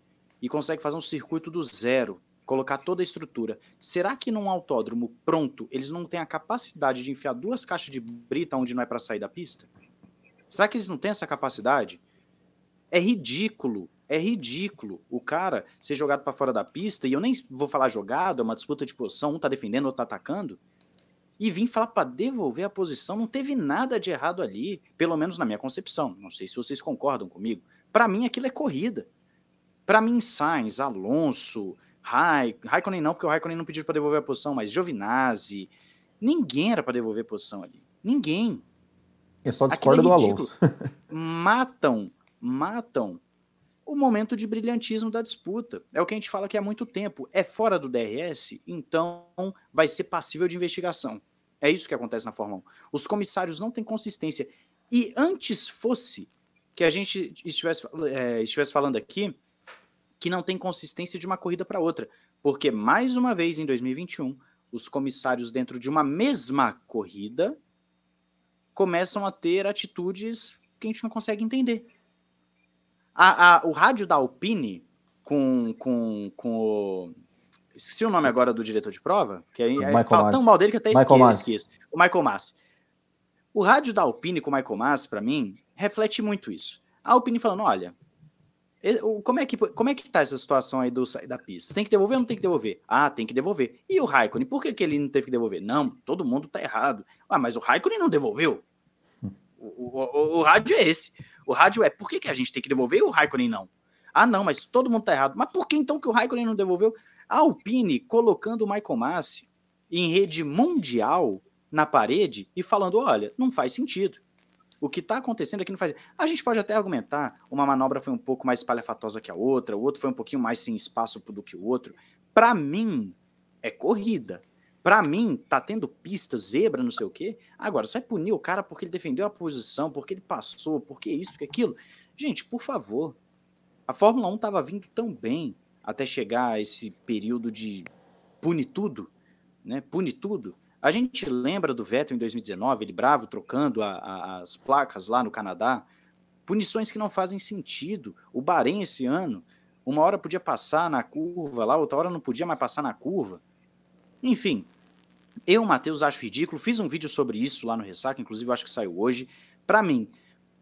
e consegue fazer um circuito do zero, colocar toda a estrutura. Será que num autódromo pronto eles não têm a capacidade de enfiar duas caixas de brita onde não é para sair da pista? Será que eles não têm essa capacidade? É ridículo, é ridículo o cara ser jogado para fora da pista, e eu nem vou falar jogado, é uma disputa de posição, um tá defendendo, outro tá atacando, e vir falar para devolver a posição, não teve nada de errado ali, pelo menos na minha concepção. Não sei se vocês concordam comigo. Para mim aquilo é corrida. Para mim Sainz, Alonso, Raik, Raikkonen não, porque o Raikkonen não pediu para devolver a posição, mas Giovinazzi, ninguém era para devolver a posição ali. Ninguém. Eu só discordo é do Alonso. matam, matam o momento de brilhantismo da disputa. É o que a gente fala que há muito tempo. É fora do DRS, então vai ser passível de investigação. É isso que acontece na Fórmula 1. Os comissários não têm consistência. E antes fosse que a gente estivesse, é, estivesse falando aqui que não tem consistência de uma corrida para outra. Porque, mais uma vez, em 2021, os comissários, dentro de uma mesma corrida, começam a ter atitudes que a gente não consegue entender. A, a, o rádio da Alpine com, com, com o. Esqueci o nome agora do diretor de prova, que aí, aí fala Massi. tão mal dele que até esqueci, esqueço. O Michael Massi. O rádio da Alpine com o Michael Massi, para mim, reflete muito isso. A Alpine falando: olha, como é, que, como é que tá essa situação aí do da pista? Tem que devolver ou não tem que devolver? Ah, tem que devolver. E o Raikkonen, por que, que ele não teve que devolver? Não, todo mundo tá errado. Ah, mas o Raikkonen não devolveu. O, o, o, rádio é esse. O rádio é por que, que a gente tem que devolver e o Raikkonen não? Ah, não, mas todo mundo tá errado. Mas por que então que o Raikkonen não devolveu? A Alpine colocando o Michael Massi em rede mundial na parede e falando: olha, não faz sentido. O que está acontecendo aqui não faz. A gente pode até argumentar, uma manobra foi um pouco mais espalhafatosa que a outra, o outro foi um pouquinho mais sem espaço do que o outro. Para mim, é corrida. Para mim, tá tendo pista, zebra, não sei o quê. Agora, você vai punir o cara porque ele defendeu a posição, porque ele passou, porque isso, porque aquilo. Gente, por favor. A Fórmula 1 estava vindo tão bem até chegar a esse período de pune tudo, né? Pune tudo. A gente lembra do Vettel em 2019, ele bravo, trocando a, a, as placas lá no Canadá. Punições que não fazem sentido. O Bahrein esse ano, uma hora podia passar na curva lá, outra hora não podia mais passar na curva. Enfim, eu, Matheus, acho ridículo. Fiz um vídeo sobre isso lá no Ressaca, inclusive acho que saiu hoje. Para mim,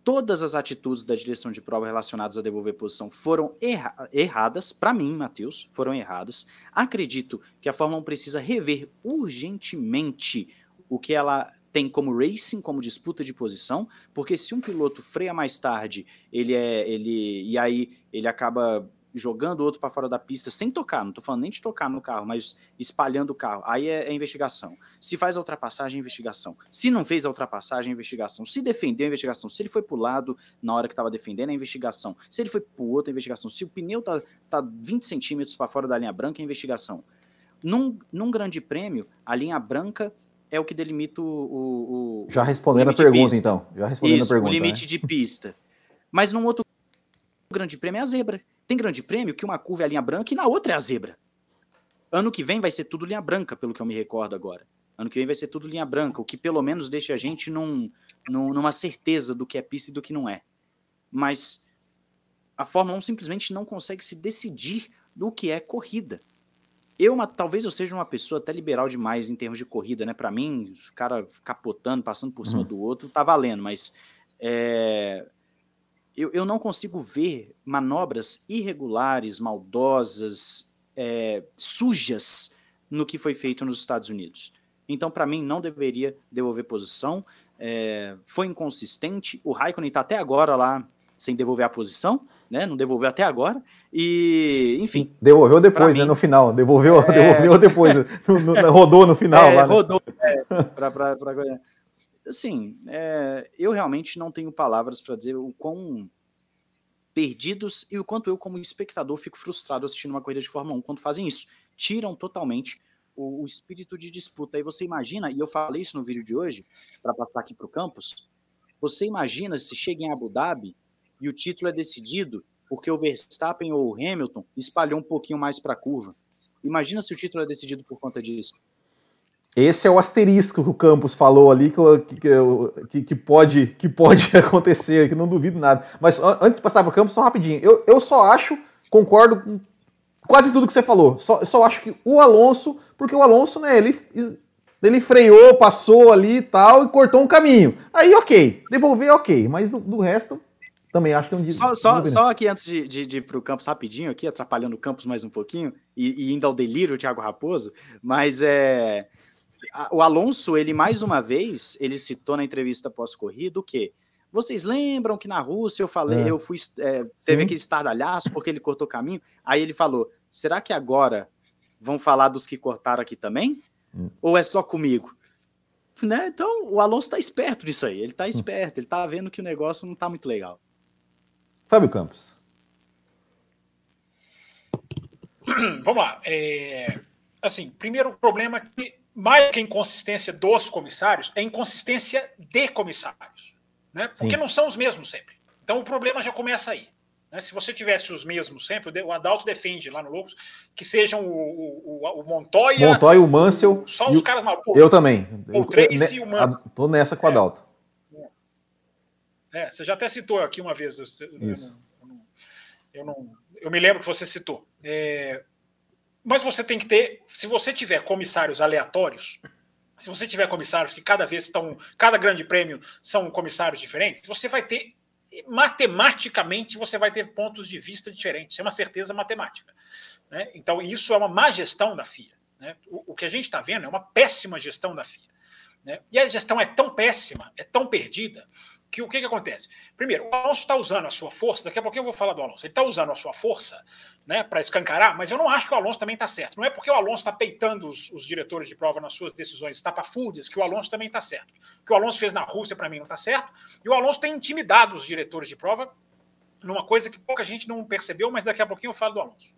todas as atitudes da direção de prova relacionadas a devolver posição foram erra erradas, para mim, Matheus, foram erradas. Acredito que a Fórmula 1 precisa rever urgentemente o que ela tem como racing, como disputa de posição, porque se um piloto freia mais tarde, ele é ele e aí ele acaba jogando o outro para fora da pista sem tocar, não estou falando nem de tocar no carro, mas espalhando o carro. Aí é, é, investigação. Se faz a ultrapassagem, é investigação. Se não fez a ultrapassagem, é investigação. Se defendeu, é investigação. Se ele foi para o lado na hora que estava defendendo, é investigação. Se ele foi para o outro, é investigação. Se o pneu tá, tá 20 centímetros para fora da linha branca, é investigação. Num, num grande prêmio, a linha branca é o que delimita o. o, o Já respondendo a pergunta, então. Já respondendo Isso, a pergunta. O limite né? de pista. Mas num outro grande prêmio é a zebra. Tem grande prêmio que uma curva é a linha branca e na outra é a zebra. Ano que vem vai ser tudo linha branca, pelo que eu me recordo agora. Ano que vem vai ser tudo linha branca, o que pelo menos deixa a gente num, num, numa certeza do que é pista e do que não é. Mas a Fórmula 1 simplesmente não consegue se decidir do que é corrida. Eu, uma, talvez eu seja uma pessoa até liberal demais em termos de corrida, né? Para mim, o cara capotando, passando por cima uhum. do outro, tá valendo, mas é, eu, eu não consigo ver manobras irregulares, maldosas, é, sujas no que foi feito nos Estados Unidos. Então, para mim, não deveria devolver posição. É, foi inconsistente. O Raikkonen está até agora lá sem devolver a posição, né? Não devolveu até agora. E, enfim. Devolveu depois, né? Mim, no final. Devolveu, é... devolveu depois. no, no, rodou no final. É, lá, né? Rodou. É, para ganhar assim, é, eu realmente não tenho palavras para dizer o quão perdidos e o quanto eu, como espectador, fico frustrado assistindo uma corrida de Fórmula 1 quando fazem isso. Tiram totalmente o, o espírito de disputa. Aí você imagina, e eu falei isso no vídeo de hoje, para passar aqui para o campus, você imagina se chega em Abu Dhabi e o título é decidido porque o Verstappen ou o Hamilton espalhou um pouquinho mais para a curva. Imagina se o título é decidido por conta disso. Esse é o asterisco que o Campos falou ali que, que, que, pode, que pode acontecer, que não duvido nada. Mas antes de passar para o Campos, só rapidinho. Eu, eu só acho, concordo com quase tudo que você falou. Só, só acho que o Alonso, porque o Alonso, né, ele Ele freou, passou ali e tal, e cortou um caminho. Aí, ok. Devolver, ok. Mas do, do resto, também acho que é um dia. Só, só, só aqui antes de, de, de ir para o campus rapidinho, aqui, atrapalhando o campus mais um pouquinho, e, e indo ao delírio, o Thiago Raposo, mas é. O Alonso, ele mais uma vez, ele citou na entrevista pós-corrida o quê? Vocês lembram que na Rússia eu falei, é. eu fui, é, teve Sim. aquele estardalhaço porque ele cortou caminho? Aí ele falou: será que agora vão falar dos que cortaram aqui também? Hum. Ou é só comigo? Né? Então, o Alonso está esperto nisso aí. Ele está hum. esperto, ele está vendo que o negócio não está muito legal. Fábio Campos. Vamos lá. É, assim, primeiro problema é que, mais que a inconsistência dos comissários, é inconsistência de comissários. Né? Porque Sim. não são os mesmos sempre. Então o problema já começa aí. Né? Se você tivesse os mesmos sempre, o Adalto defende lá no Loucos que sejam o, o, o Montoya. Montoya, o Mansell. Só os caras mal. Eu também. O Tracy e o Mansell. Tô nessa com o é. Adalto. É. é, você já até citou aqui uma vez. Eu, Isso. Eu não, eu, não, eu me lembro que você citou. É, mas você tem que ter, se você tiver comissários aleatórios, se você tiver comissários que cada vez estão, cada grande prêmio são comissários diferentes, você vai ter matematicamente você vai ter pontos de vista diferentes. É uma certeza matemática. Né? Então, isso é uma má gestão da FIA. Né? O, o, que a gente está vendo é uma péssima gestão da FIA. Né? E a gestão é tão péssima, é tão perdida, que o que, que acontece? Primeiro, o Alonso está usando a sua força, daqui a pouco eu vou falar do Alonso, ele está usando a sua força né, para escancarar, mas eu não acho que o Alonso também está certo. Não é porque o Alonso está peitando os, os, diretores de prova nas suas decisões estapafúrdias que o Alonso também está certo. O que o Alonso fez na Rússia, para mim, não está certo, e o Alonso tem intimidado os diretores de prova numa coisa que pouca gente não percebeu, mas daqui a pouquinho eu falo do Alonso.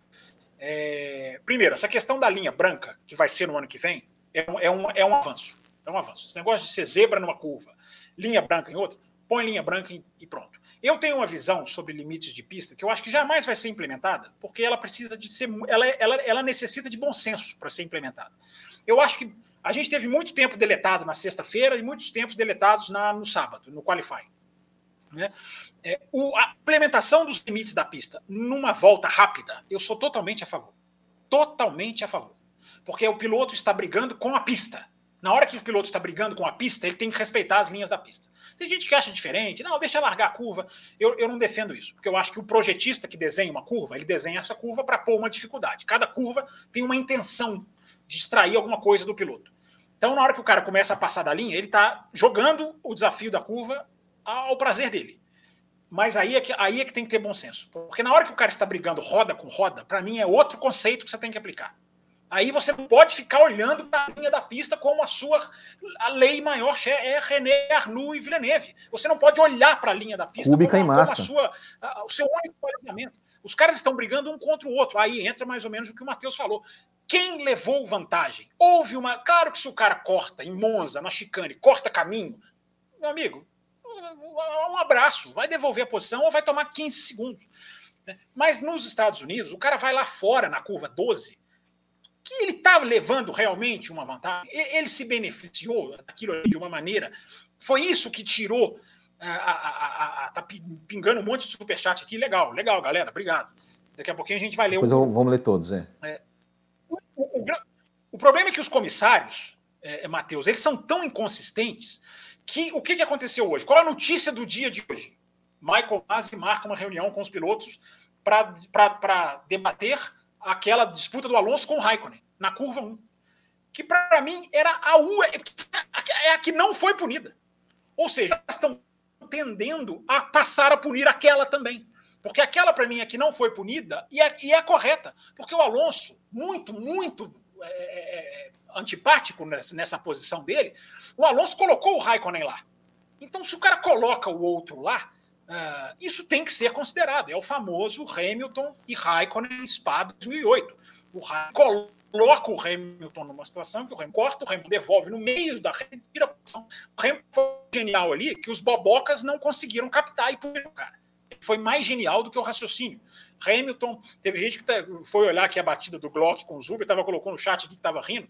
É, primeiro, essa questão da linha branca, que vai ser no ano que vem, é um, é um, é um avanço. É um avanço. Esse negócio de ser zebra numa curva, linha branca em outra, põe linha branca e pronto. Eu tenho uma visão sobre limites de pista que eu acho que jamais vai ser implementada, porque ela precisa de ser. Ela, ela, ela necessita de bom senso para ser implementada. Eu acho que a gente teve muito tempo deletado na sexta-feira e muitos tempos deletados na, no sábado, no qualifying. Né? É, o, a implementação dos limites da pista numa volta rápida, eu sou totalmente a favor. Totalmente a favor. Porque o piloto está brigando com a pista. Na hora que o piloto está brigando com a pista, ele tem que respeitar as linhas da pista. Tem gente que acha diferente, não, deixa largar a curva. Eu, eu não defendo isso, porque eu acho que o projetista que desenha uma curva, ele desenha essa curva para pôr uma dificuldade. Cada curva tem uma intenção de extrair alguma coisa do piloto. Então, na hora que o cara começa a passar da linha, ele está jogando o desafio da curva ao prazer dele. Mas aí é, que, aí é que tem que ter bom senso. Porque na hora que o cara está brigando roda com roda, para mim é outro conceito que você tem que aplicar. Aí você não pode ficar olhando para a linha da pista como a sua a lei maior é René Arnoux e Villeneuve. Você não pode olhar para a linha da pista como, como, a sua, a, o seu único balizamento. Os caras estão brigando um contra o outro. Aí entra mais ou menos o que o Matheus falou. Quem levou vantagem? Houve uma. Claro que se o cara corta em Monza, na chicane, corta caminho, meu amigo, um abraço. Vai devolver a posição ou vai tomar 15 segundos. Mas nos Estados Unidos, o cara vai lá fora na curva 12 que ele estava levando realmente uma vantagem, ele se beneficiou daquilo de uma maneira. Foi isso que tirou. A, a, a, tá pingando um monte de superchat aqui. Legal, legal, galera. Obrigado. Daqui a pouquinho a gente vai ler. Depois o... vamos ler todos, é. é o, o, o, problema é que os comissários, é, é, Matheus, eles são tão inconsistentes que o que, que aconteceu hoje? Qual a notícia do dia de hoje? Michael Masi marca uma reunião com os pilotos para debater aquela disputa do Alonso com o Raikkonen, na curva 1. Que para mim era a U, é, a que não foi punida. Ou seja, estão tendendo a passar a punir aquela também. Porque aquela, para mim, é que não foi punida e é, e é correta. Porque o Alonso, muito, muito é, é, é, antipático nessa, nessa posição dele, o Alonso colocou o Raikkonen lá. Então, se o cara coloca o outro lá, Uh, isso tem que ser considerado. É o famoso Hamilton e Raikkonen Spa 2008. O Raikkonen coloca o Hamilton numa situação que o Hamilton corta, o Hamilton devolve no meio da rede, tira a posição. O Hamilton foi genial ali que os bobocas não conseguiram captar e puniram o cara. Foi mais genial do que o raciocínio. Hamilton, teve gente que tá, foi olhar aqui a batida do Glock com o Zuber, estava colocando no chat aqui que estava rindo.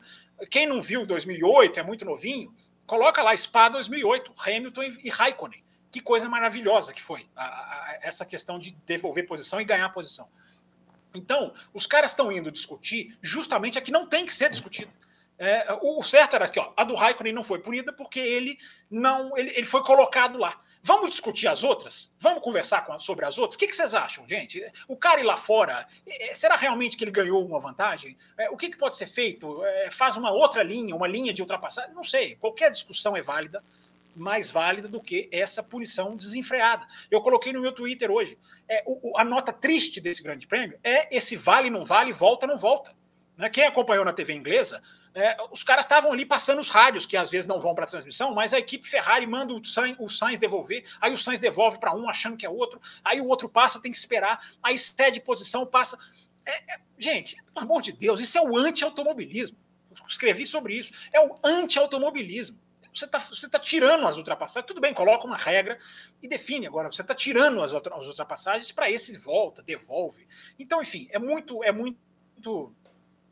Quem não viu 2008, é muito novinho, coloca lá Spa 2008, Hamilton e Raikkonen que coisa maravilhosa que foi a, a, essa questão de devolver posição e ganhar posição. Então, os caras estão indo discutir justamente a que não tem que ser discutido. É, o certo era que ó, a do Raikkonen não foi punida porque ele não ele, ele foi colocado lá. Vamos discutir as outras? Vamos conversar com, sobre as outras? O que, que, vocês acham, gente? O cara ir lá fora, será realmente que ele ganhou uma vantagem? É, o que, que, pode ser feito? É, faz uma outra linha, uma linha de ultrapassagem? Não sei. Qualquer discussão é válida, mais válida do que essa punição desenfreada. Eu coloquei no meu Twitter hoje. É, o, a nota triste desse grande prêmio é esse vale, não vale, volta, não volta. Né? Quem acompanhou na TV inglesa é, os caras estavam ali passando os rádios, que às vezes não vão para a transmissão, mas a equipe Ferrari manda o Sainz, o Sainz devolver, aí o Sainz devolve para um achando que é outro, aí o outro passa, tem que esperar, aí cede posição, passa. É, é, gente, pelo amor de Deus, isso é o anti-automobilismo. Escrevi sobre isso. É o anti-automobilismo. Você está você tá tirando as ultrapassagens. Tudo bem, coloca uma regra e define. Agora, você está tirando as, as ultrapassagens para esse volta, devolve. Então, enfim, é muito, é muito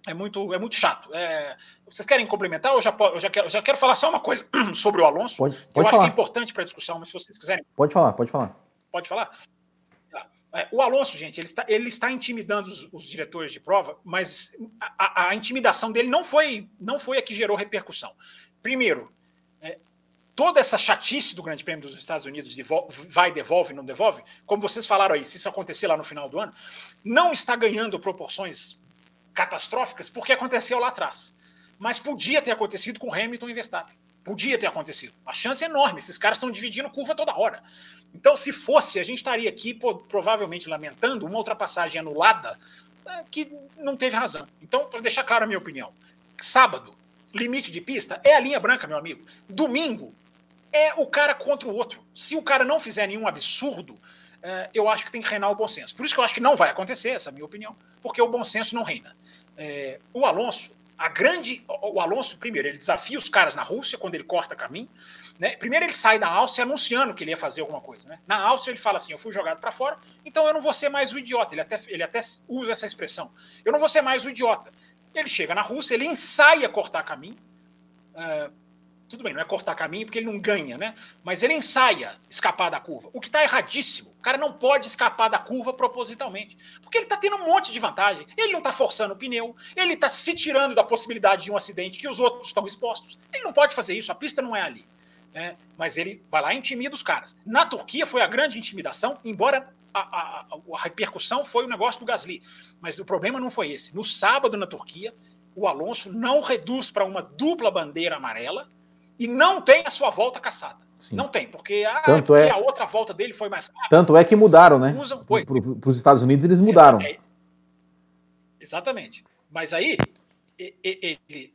é muito, é muito chato. É, vocês querem complementar? Eu já, eu já, quero, eu já quero falar só uma coisa sobre o Alonso, pode, pode que eu falar. acho que é importante para a discussão, mas se vocês quiserem. Pode falar, pode falar. Pode falar? É, o Alonso, gente, ele está, ele está intimidando os, os diretores de prova, mas a, a, a, intimidação dele não foi, não foi a que gerou repercussão. Primeiro, é, toda essa chatice do Grande Prêmio dos Estados Unidos vai, devolve, não devolve, como vocês falaram aí, se isso acontecer lá no final do ano, não está ganhando proporções catastróficas porque aconteceu lá atrás. Mas podia ter acontecido com Hamilton e Verstappen. Podia ter acontecido. A chance é enorme. Esses caras estão dividindo curva toda hora. Então, se fosse, a gente estaria aqui provavelmente lamentando uma ultrapassagem anulada é, que não teve razão. Então, para deixar claro a minha opinião, sábado, limite de pista é a linha branca, meu amigo. Domingo é o cara contra o outro. Se o cara não fizer nenhum absurdo, é, eu acho que tem que reinar o bom senso. Por isso que eu acho que não vai acontecer, essa é a minha opinião, porque o bom senso não reina. É, o Alonso, a grande. O Alonso, primeiro, ele desafia os caras na Rússia quando ele corta caminho. Né? Primeiro, ele sai da Áustria anunciando que ele ia fazer alguma coisa. Né? Na Áustria, ele fala assim: Eu fui jogado para fora, então eu não vou ser mais o idiota. Ele até, ele até usa essa expressão: Eu não vou ser mais o idiota. Ele chega na Rússia, ele ensaia cortar caminho. Uh, tudo bem, não é cortar caminho porque ele não ganha, né? Mas ele ensaia escapar da curva. O que está erradíssimo. O cara não pode escapar da curva propositalmente. Porque ele está tendo um monte de vantagem. Ele não está forçando o pneu, ele está se tirando da possibilidade de um acidente que os outros estão expostos. Ele não pode fazer isso, a pista não é ali. Né? Mas ele vai lá e intimida os caras. Na Turquia foi a grande intimidação, embora a, a, a repercussão foi o negócio do Gasly. Mas o problema não foi esse. No sábado, na Turquia, o Alonso não reduz para uma dupla bandeira amarela e não tem a sua volta caçada. Sim. Não tem, porque, ah, Tanto porque é... a outra volta dele foi mais rápida. Tanto é que mudaram, né? Para os Estados Unidos eles mudaram. É, exatamente. Mas aí,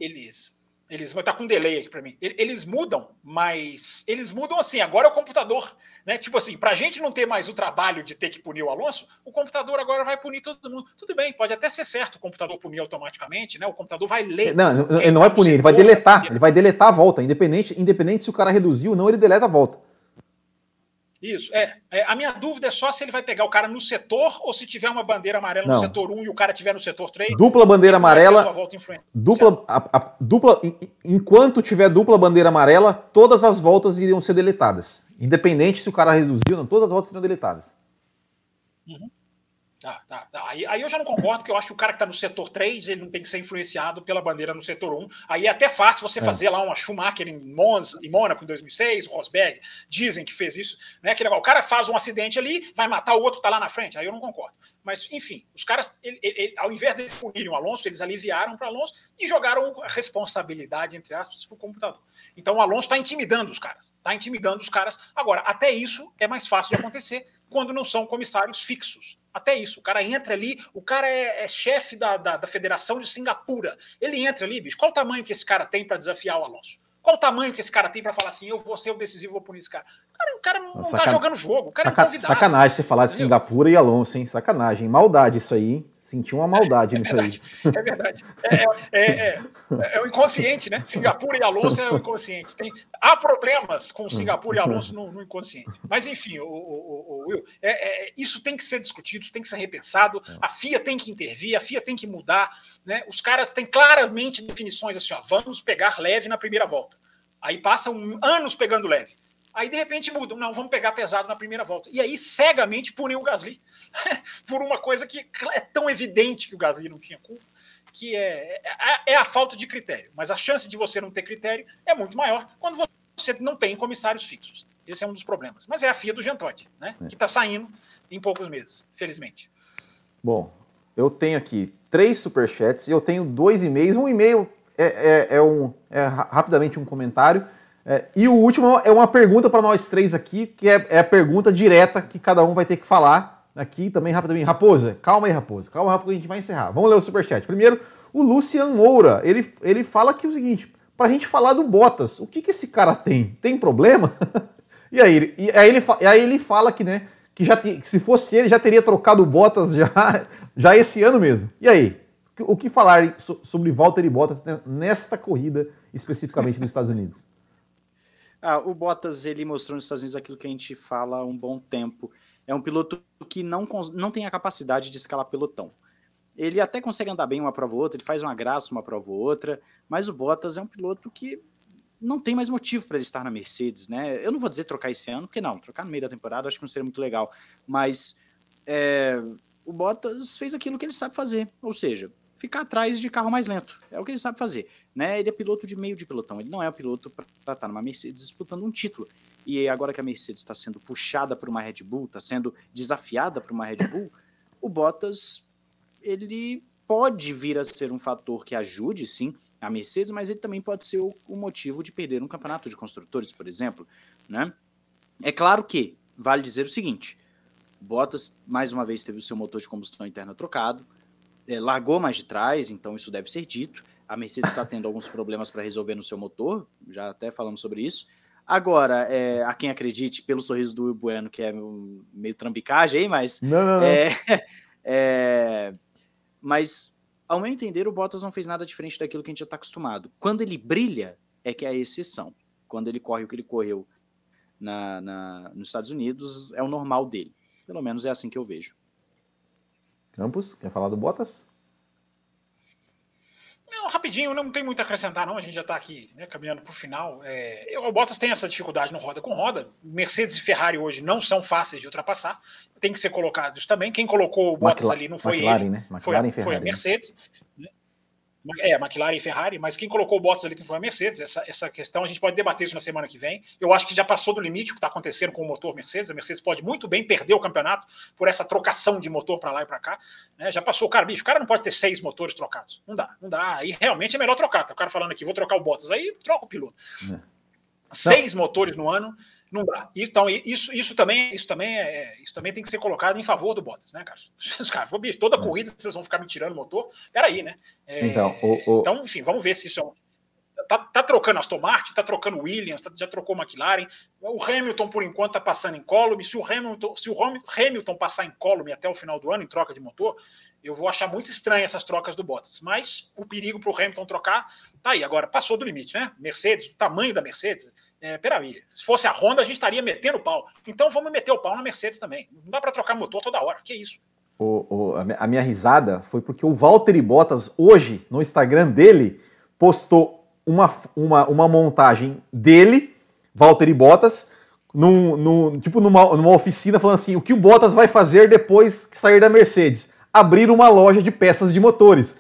eles eles tá com um delay aqui para mim. Eles mudam, mas eles mudam assim. Agora é o computador, né? Tipo assim, para a gente não ter mais o trabalho de ter que punir o Alonso, o computador agora vai punir todo mundo. Tudo bem, pode até ser certo o computador punir automaticamente, né? O computador vai ler. Não, não ele não vai punir, ele vai deletar. Ele vai deletar a volta, independente, independente se o cara reduziu ou não, ele deleta a volta. Isso, é, é, A minha dúvida é só se ele vai pegar o cara no setor ou se tiver uma bandeira amarela Não. no setor 1 e o cara tiver no setor 3. Dupla bandeira amarela. Dupla, a, a, dupla, enquanto tiver dupla bandeira amarela, todas as voltas iriam ser deletadas. Independente se o cara reduziu ou não, todas as voltas seriam deletadas. Uhum. Tá, tá, tá. Aí, aí, eu já não concordo, porque eu acho que o cara que está no setor 3, ele não tem que ser influenciado pela bandeira no setor 1. Aí é até fácil você é. fazer lá uma Schumacher em, Monza, em Mônaco em 2006, o Rosberg, dizem que fez isso. Né? Que o cara faz um acidente ali, vai matar o outro que está lá na frente. Aí eu não concordo. Mas, enfim, os caras, ele, ele, ao invés de punirem o Alonso, eles aliviaram para o Alonso e jogaram a responsabilidade, entre aspas, para o computador. Então o Alonso está intimidando os caras. Está intimidando os caras. Agora, até isso é mais fácil de acontecer quando não são comissários fixos. Até isso, o cara entra ali, o cara é, é chefe da, da, da, Federação de Singapura. Ele entra ali, bicho. Qual o tamanho que esse cara tem para desafiar o Alonso? Qual o tamanho que esse cara tem para falar assim, eu vou ser o decisivo, vou punir esse cara? O cara, o cara não, tá jogando jogo, o cara Saca, é convidado. Sacanagem você falar de? Singapura e Alonso, hein? Sacanagem, maldade isso aí. Senti uma maldade é nisso aí. É verdade. É, é, é, é, o inconsciente, né? Singapura e Alonso é o inconsciente. Tem, há problemas com Singapura e Alonso no, no inconsciente. Mas, enfim, o, o, o Will, é, isso tem que ser discutido, tem que ser repensado. A FIA tem que intervir, a FIA tem que mudar. Né? Os caras têm claramente definições assim: ó, vamos pegar leve na primeira volta. Aí passam anos pegando leve. Aí, de repente, mudam. Não, vamos pegar pesado na primeira volta. E aí, cegamente, punem o Gasly por uma coisa que é tão evidente que o Gasly não tinha culpa. que é, é, é, a falta de critério. Mas a chance de você não ter critério é muito maior quando você não tem comissários fixos. Esse é um dos problemas. Mas é a FIA do Gentotti, né? É. Que está saindo em poucos meses, felizmente. Bom, eu tenho aqui três superchats e eu tenho dois e-mails. Um e-mail é, é, é um, é rapidamente um comentário. É, e o último é uma pergunta para nós três aqui, que é, é, a pergunta direta que cada um vai ter que falar aqui também rapidamente. Raposa, calma aí, Raposa, calma, Raposa, a gente vai encerrar. Vamos ler o superchat. Primeiro, o Lucian Moura, ele, ele fala aqui o seguinte, para a gente falar do Bottas, o que, que esse cara tem? Tem problema? e, aí, e aí, ele, e aí ele fala que, né, que, já que se fosse ele, já teria trocado o Bottas já, já esse ano mesmo. E aí, o que falar sobre Valtteri Bottas nesta corrida, especificamente nos Estados Unidos? Ah, o Bottas ele mostrou nos Estados Unidos aquilo que a gente fala há um bom tempo. É um piloto que não, não tem a capacidade de escalar pelotão. Ele até consegue andar bem uma prova ou outra, ele faz uma graça uma prova ou outra, mas o Bottas é um piloto que não tem mais motivo para ele estar na Mercedes, né? Eu não vou dizer trocar esse ano, porque não, trocar no meio da temporada acho que não seria muito legal, mas é, o Bottas fez aquilo que ele sabe fazer, ou seja, ficar atrás de carro mais lento. É o que ele sabe fazer. Né? Ele é piloto de meio de pelotão, ele não é o piloto para estar tá numa Mercedes disputando um título. E agora que a Mercedes está sendo puxada por uma Red Bull, está sendo desafiada por uma Red Bull, o Bottas ele pode vir a ser um fator que ajude, sim, a Mercedes, mas ele também pode ser o, o motivo de perder um campeonato de construtores, por exemplo. Né? É claro que vale dizer o seguinte: Bottas mais uma vez teve o seu motor de combustão interna trocado, é, largou mais de trás, então isso deve ser dito. A Mercedes está tendo alguns problemas para resolver no seu motor, já até falamos sobre isso. Agora, é, a quem acredite, pelo sorriso do Will Bueno, que é meio trambicagem aí, mas. Não, não, não. É, é, mas, ao meu entender, o Bottas não fez nada diferente daquilo que a gente já está acostumado. Quando ele brilha, é que é a exceção. Quando ele corre o que ele correu na, na, nos Estados Unidos, é o normal dele. Pelo menos é assim que eu vejo. Campos, quer falar do Bottas? Não, rapidinho, não tem muito a acrescentar, não. A gente já está aqui né, caminhando para o final. É, o Bottas tem essa dificuldade no roda com roda. Mercedes e Ferrari hoje não são fáceis de ultrapassar. Tem que ser colocados também. Quem colocou o Bottas ali não foi McLaren, ele. Né? McLaren foi, foi a né? Mercedes. Né? É, McLaren e Ferrari, mas quem colocou o Bottas ali foi a Mercedes. Essa, essa questão a gente pode debater isso na semana que vem. Eu acho que já passou do limite o que está acontecendo com o motor Mercedes. A Mercedes pode muito bem perder o campeonato por essa trocação de motor para lá e para cá. Né? Já passou, cara, bicho, o cara não pode ter seis motores trocados. Não dá, não dá. Aí realmente é melhor trocar. Tá o cara falando aqui, vou trocar o Bottas. Aí troca o piloto. É. Seis motores no ano não dá. Então, isso, isso, também, isso, também é, isso também tem que ser colocado em favor do Bottas, né, cara? Os caras, toda é. corrida vocês vão ficar me tirando o motor. Peraí, né? É, então, o, o... então, enfim, vamos ver se isso é um, Tá, tá, trocando Aston Martin, tá trocando Williams, tá, já trocou McLaren. O Hamilton, por enquanto, tá passando em column. Se o Hamilton, se o Hamilton passar em column até o final do ano, em troca de motor, eu vou achar muito estranho essas trocas do Bottas. Mas o perigo para o Hamilton trocar tá aí. Agora, passou do limite, né? Mercedes, o tamanho da Mercedes. É, peraí, se fosse a Honda, a gente estaria metendo pau. Então vamos meter o pau na Mercedes também. Não dá para trocar motor toda hora. Que isso? O, o, a minha risada foi porque o Valtteri Bottas, hoje, no Instagram dele, postou uma, uma, uma montagem dele, Valtteri Bottas, num, num, tipo numa, numa oficina, falando assim: o que o Bottas vai fazer depois que sair da Mercedes? abrir uma loja de peças de motores.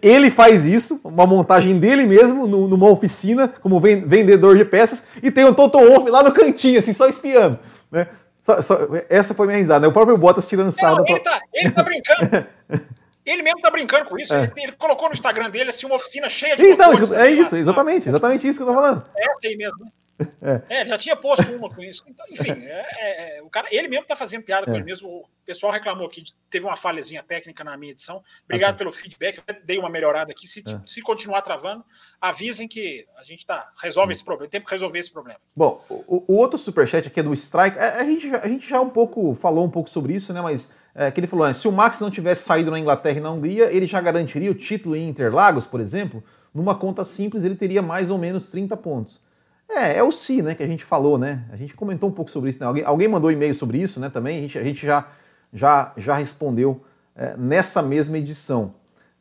Ele faz isso, uma montagem dele mesmo, numa oficina, como vendedor de peças, e tem o Toto Wolff lá no cantinho, assim, só espiando. Né? Só, só, essa foi minha risada. Né? O próprio Bottas tirando sarro. Ele, tá, ele tá brincando. ele mesmo tá brincando com isso. É. Ele, ele, colocou no Instagram dele assim, uma oficina cheia de então, motores. É isso, exatamente. Exatamente isso que eu tô falando. É essa aí mesmo. Né? É. é, já tinha posto uma com isso. Então, enfim, é, é, é, o cara, ele mesmo está fazendo piada com é. ele mesmo. O pessoal reclamou que teve uma falhazinha técnica na minha edição. Obrigado pelo feedback. Eu dei uma melhorada aqui. Se, é. se continuar travando, avisem que a gente tá, resolve esse problema. Tem que resolver esse problema. Bom, o, o outro superchat aqui é do Strike. A, a, gente, a gente já um pouco falou um pouco sobre isso, né? Mas é, que ele falou: né, se o Max não tivesse saído na Inglaterra e na Hungria, ele já garantiria o título em Interlagos, por exemplo. Numa conta simples, ele teria mais ou menos 30 pontos. É, é o si, né, que a gente falou, né? A gente comentou um pouco sobre isso, né? Alguém, alguém mandou e-mail sobre isso, né, também. A gente, a gente já, já, já respondeu é, nessa mesma edição.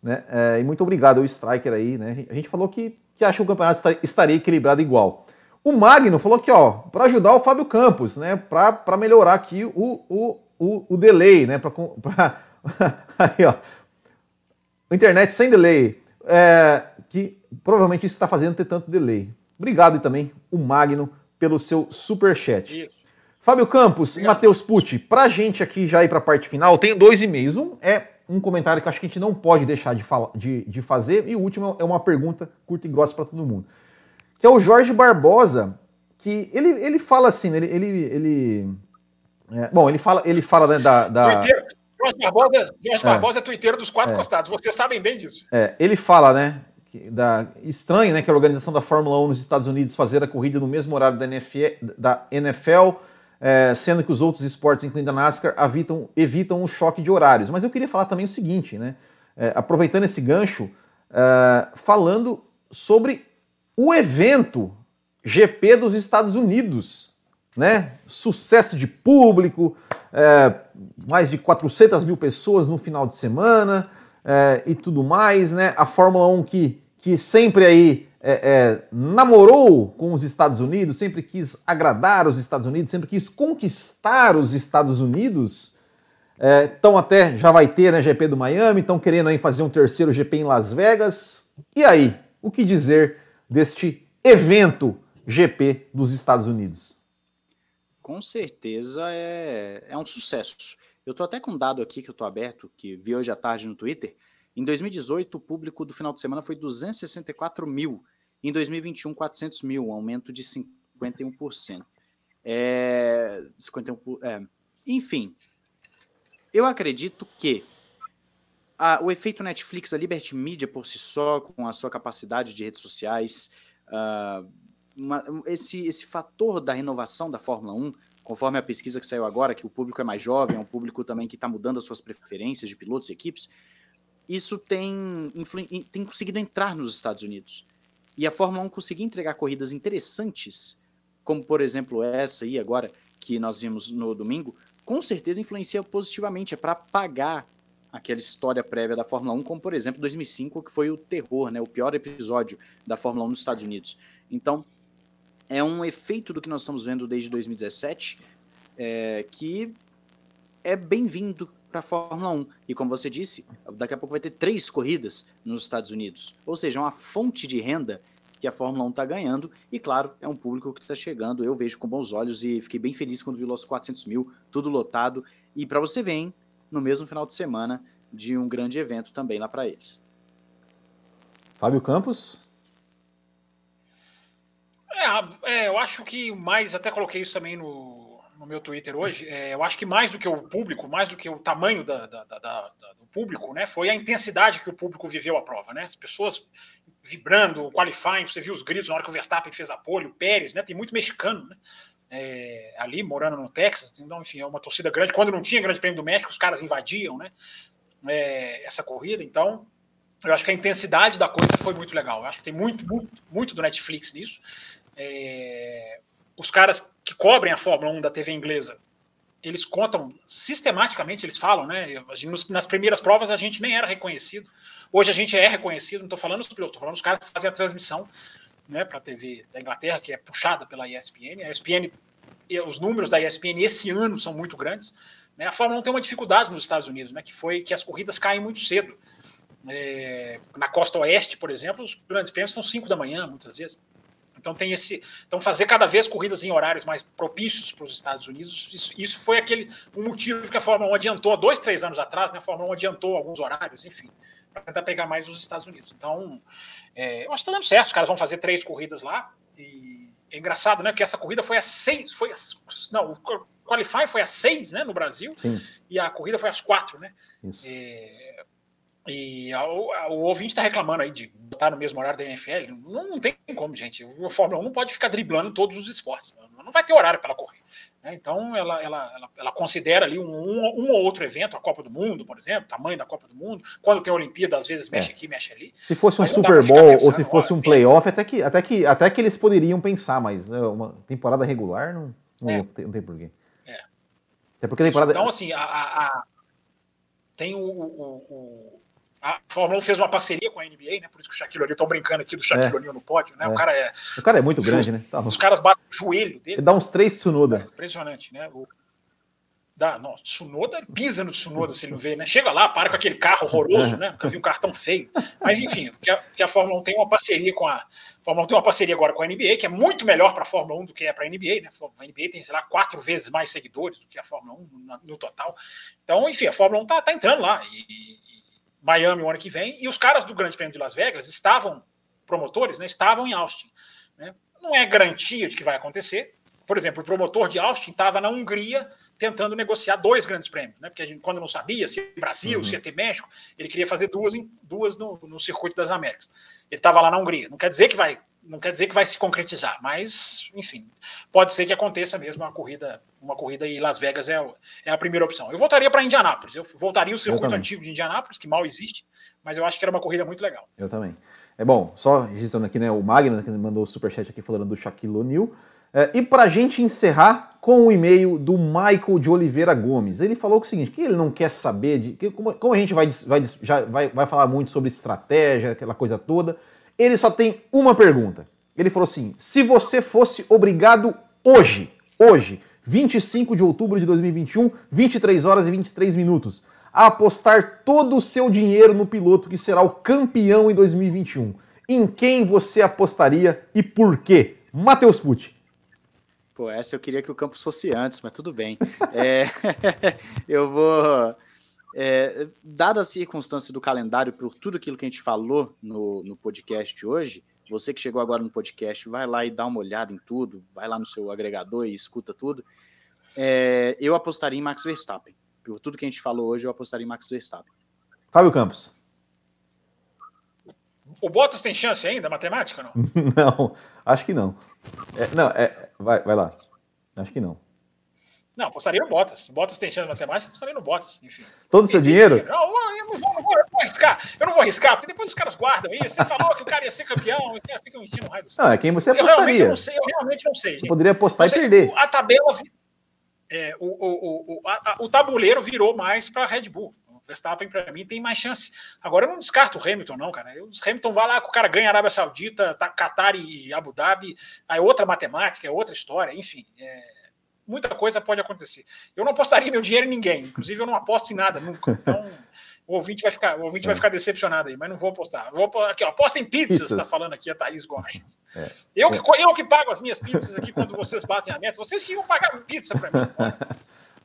Né? É, e muito obrigado ao Striker aí, né? A gente falou que, que acha que o campeonato estaria equilibrado igual. O Magno falou que, ó, para ajudar o Fábio Campos, né? Para melhorar aqui o, o, o, o delay, né? Pra, pra... aí, ó. Internet sem delay. É, que provavelmente isso está fazendo ter tanto delay. Obrigado e também o Magno pelo seu super chat. Isso. Fábio Campos Matheus Pucci, pra gente aqui já ir pra parte final, tem dois e-mails. Um é um comentário que acho que a gente não pode deixar de, fala, de, de fazer, e o último é uma pergunta curta e grossa para todo mundo. Que é o Jorge Barbosa, que ele, ele fala assim, né, ele. ele, ele é, bom, ele fala, ele fala né, da. da... Jorge Barbosa, Jorge é, Barbosa é twitteiro dos quatro é, costados, vocês sabem bem disso. É, ele fala, né? Da, estranho, né, que a organização da Fórmula 1 nos Estados Unidos fazer a corrida no mesmo horário da NFL, da NFL é, sendo que os outros esportes, incluindo a NASCAR, evitam, evitam o choque de horários. Mas eu queria falar também o seguinte, né? É, aproveitando esse gancho, é, falando sobre o evento GP dos Estados Unidos, né? Sucesso de público, é, mais de 400 mil pessoas no final de semana é, e tudo mais, né? A Fórmula 1 que, que sempre aí é, é, namorou com os Estados Unidos, sempre quis agradar os Estados Unidos, sempre quis conquistar os Estados Unidos. Então até já vai ter né, GP do Miami, estão querendo aí fazer um terceiro GP em Las Vegas. E aí, o que dizer deste evento GP dos Estados Unidos? Com certeza é, é um sucesso. Eu estou até com um dado aqui que eu estou aberto, que vi hoje à tarde no Twitter. Em 2018, o público do final de semana foi 264 mil. Em 2021, 400 mil, um aumento de 51%. É, 51 é, enfim, eu acredito que a, o efeito Netflix, a Liberty Media por si só, com a sua capacidade de redes sociais, uh, uma, esse, esse fator da renovação da Fórmula 1, conforme a pesquisa que saiu agora, que o público é mais jovem, é um público também que está mudando as suas preferências de pilotos e equipes, isso tem, tem conseguido entrar nos Estados Unidos. E a Fórmula 1 conseguir entregar corridas interessantes, como por exemplo essa aí agora, que nós vimos no domingo, com certeza influencia positivamente, é para pagar aquela história prévia da Fórmula 1, como por exemplo 2005, que foi o terror, né, o pior episódio da Fórmula 1 nos Estados Unidos. Então, é um efeito do que nós estamos vendo desde 2017, é, que é bem-vindo para a Fórmula 1. E como você disse, daqui a pouco vai ter três corridas nos Estados Unidos. Ou seja, é uma fonte de renda que a Fórmula 1 está ganhando. E claro, é um público que está chegando. Eu vejo com bons olhos e fiquei bem feliz quando vi os 400 mil, tudo lotado. E para você ver, hein, no mesmo final de semana de um grande evento também lá para eles. Fábio Campos? É, é, eu acho que mais, até coloquei isso também no, no meu Twitter hoje, é, eu acho que mais do que o público, mais do que o tamanho da, da, da, do público, né, foi a intensidade que o público viveu a prova, né? As pessoas vibrando, qualifying, você viu os gritos na hora que o Verstappen fez apoio, o Pérez, né? Tem muito mexicano, né? É, ali morando no Texas, então, enfim, é uma torcida grande. Quando não tinha Grande Prêmio do México, os caras invadiam, né? É, essa corrida, então eu acho que a intensidade da coisa foi muito legal. Eu acho que tem muito, muito, muito do Netflix nisso. É, os caras que cobrem a Fórmula 1 da TV inglesa, eles contam sistematicamente, eles falam, né? Nas primeiras provas a gente nem era reconhecido. Hoje a gente é reconhecido, não estou falando dos pilotos, estou falando dos caras que fazem a transmissão né, para a TV da Inglaterra, que é puxada pela ESPN. A ESPN, os números da ESPN esse ano são muito grandes. Né? A Fórmula 1 tem uma dificuldade nos Estados Unidos, né, que foi que as corridas caem muito cedo. É, na costa oeste, por exemplo, os grandes prêmios são 5 da manhã, muitas vezes. Então tem esse, então fazer cada vez corridas em horários mais propícios para os Estados Unidos, isso, isso, foi aquele um motivo que a Fórmula 1 adiantou há dois, três anos atrás, né? A Fórmula 1 adiantou alguns horários, enfim, para tentar pegar mais os Estados Unidos. Então, é, eu acho que está dando certo. Os caras vão fazer três corridas lá e é engraçado, né? Que essa corrida foi às seis, foi às, não, o qualify foi às seis, né? No Brasil Sim. e a corrida foi às quatro, né? Isso. É, e o, o ouvinte está reclamando aí de botar no mesmo horário da NFL. Não, não tem como, gente. A Fórmula 1 não pode ficar driblando todos os esportes. Não vai ter horário para ela correr. Né? Então, ela, ela, ela, ela, considera ali um, um, ou outro evento, a Copa do Mundo, por exemplo, tamanho da Copa do Mundo. Quando tem a Olimpíada, às vezes mexe é. aqui, mexe ali. Se fosse um Super Bowl ou se fosse um playoff, até que, até, que, até que eles poderiam pensar, mas né, uma temporada regular não, não, é. tem, não tem porquê. É. Até porque a temporada. Então, assim, a, a, a tem o, o a Fórmula 1 fez uma parceria com a NBA, né? Por isso que o Shaquille O'Neal, estão brincando aqui do Shaquille é. O'Neal no pódio, né? É. O cara é. O cara é muito grande, né? Tá Os caras batem o joelho dele. Ele dá uns três Tsunoda. É impressionante, né? O... da. Não, Tsunoda pisa no Tsunoda se ele não vê, né? Chega lá, para com aquele carro horroroso, né? Nunca vi um carro tão feio. Mas enfim, porque a, a Fórmula 1 tem uma parceria com a. A Fórmula 1 tem uma parceria agora com a NBA, que é muito melhor para a Fórmula 1 do que é para a NBA, né? A NBA tem, sei lá, quatro vezes mais seguidores do que a Fórmula 1 no, no total. Então, enfim, a Fórmula 1 tá, tá entrando lá. E, e Miami o ano que vem, e os caras do Grande Prêmio de Las Vegas estavam, promotores, né? Estavam em Austin. Né? Não é garantia de que vai acontecer. Por exemplo, o promotor de Austin estava na Hungria tentando negociar dois grandes prêmios, né? Porque a gente, quando não sabia se Brasil, uhum. se ia ter México, ele queria fazer duas, em, duas no, no circuito das Américas. Ele estava lá na Hungria. Não quer dizer que vai, não quer dizer que vai se concretizar, mas enfim, pode ser que aconteça mesmo uma corrida, uma corrida e Las Vegas é, é a primeira opção. Eu voltaria para Indianápolis. Eu voltaria o circuito antigo de Indianápolis, que mal existe, mas eu acho que era uma corrida muito legal. Eu também. É bom, só registrando aqui, né, o Magno que mandou o superchat aqui falando do Shaquille O'Neal. É, e para a gente encerrar com o e-mail do Michael de Oliveira Gomes. Ele falou o seguinte: que ele não quer saber de. Que, como, como, a gente vai, vai, já vai, vai falar muito sobre estratégia, aquela coisa toda, ele só tem uma pergunta. Ele falou assim: se você fosse obrigado hoje, hoje, 25 de outubro de 2021, 23 horas e 23 minutos, a apostar todo o seu dinheiro no piloto que será o campeão em 2021, em quem você apostaria e por quê? Matheus Pucci. Pô, essa eu queria que o Campos fosse antes, mas tudo bem. é, eu vou. É, dada a circunstância do calendário, por tudo aquilo que a gente falou no, no podcast hoje, você que chegou agora no podcast, vai lá e dá uma olhada em tudo, vai lá no seu agregador e escuta tudo. É, eu apostaria em Max Verstappen. Por tudo que a gente falou hoje, eu apostaria em Max Verstappen. Fábio Campos. O Bottas tem chance ainda, matemática, não? não, acho que não. É, não, é, vai, vai lá. Acho que não. Não, apostaria no Bottas. Bottas tem chance de matemática, apostaria no Bottas, enfim. Todo o seu dinheiro? Não, eu não, vou, não vou, eu não vou arriscar. Eu não vou arriscar, porque depois os caras guardam isso. Você falou que o cara ia ser campeão, e ficam enchendo raio do céu. Não, é quem você apostaria. Eu realmente não sei, eu realmente não sei. Gente. Você poderia apostar e perder. A tabela. É, o, o, o, a, o tabuleiro virou mais para Red Bull. Verstappen, para mim, tem mais chance. Agora, eu não descarto o Hamilton, não, cara. O Hamilton vai lá, o cara ganha Arábia Saudita, tá, Qatar e Abu Dhabi, aí outra matemática, é outra história, enfim. É, muita coisa pode acontecer. Eu não apostaria meu dinheiro em ninguém, inclusive eu não aposto em nada nunca. Então. O ouvinte vai ficar, o ouvinte é. vai ficar decepcionado aí, mas não vou apostar. Vou, aqui, ó, aposta em pizzas, pizzas. tá falando aqui a Thaís Gomes. É. Eu, que, eu que pago as minhas pizzas aqui quando vocês batem a meta. Vocês que iam pagar pizza para mim.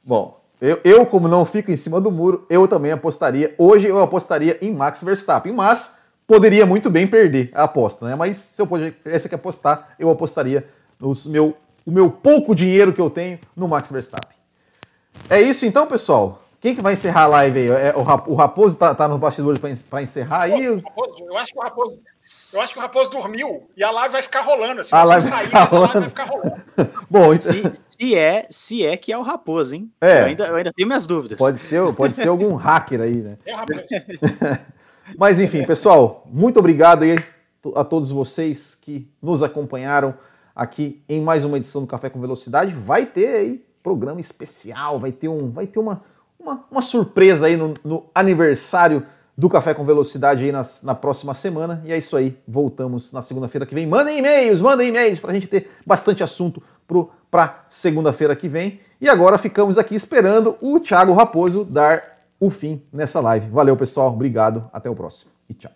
Bom, eu, eu, como não fico em cima do muro, eu também apostaria. Hoje eu apostaria em Max Verstappen, mas poderia muito bem perder a aposta, né? Mas se eu pudesse apostar, eu apostaria nos meu, o meu pouco dinheiro que eu tenho no Max Verstappen. É isso então, pessoal. Quem que vai encerrar a live aí? É, o Raposo tá, tá nos bastidores para encerrar aí? eu acho que o Raposo. Eu acho que o Raposo dormiu e a live vai ficar rolando. Assim, a, live, sair, a live vai ficar rolando. Bom, então... se, se, é, se é que é o Raposo, hein? É. Eu, ainda, eu ainda tenho minhas dúvidas. Pode ser, pode ser algum hacker aí, né? É o Raposo. Mas enfim, pessoal, muito obrigado aí a todos vocês que nos acompanharam aqui em mais uma edição do Café com Velocidade. Vai ter aí programa especial, vai ter um, vai ter uma, uma, uma surpresa aí no, no aniversário do Café com Velocidade aí nas, na próxima semana. E é isso aí, voltamos na segunda-feira que vem. Mandem e-mails, mandem e-mails para a gente ter bastante assunto para segunda-feira que vem. E agora ficamos aqui esperando o Thiago Raposo dar o fim nessa live. Valeu, pessoal, obrigado, até o próximo e tchau.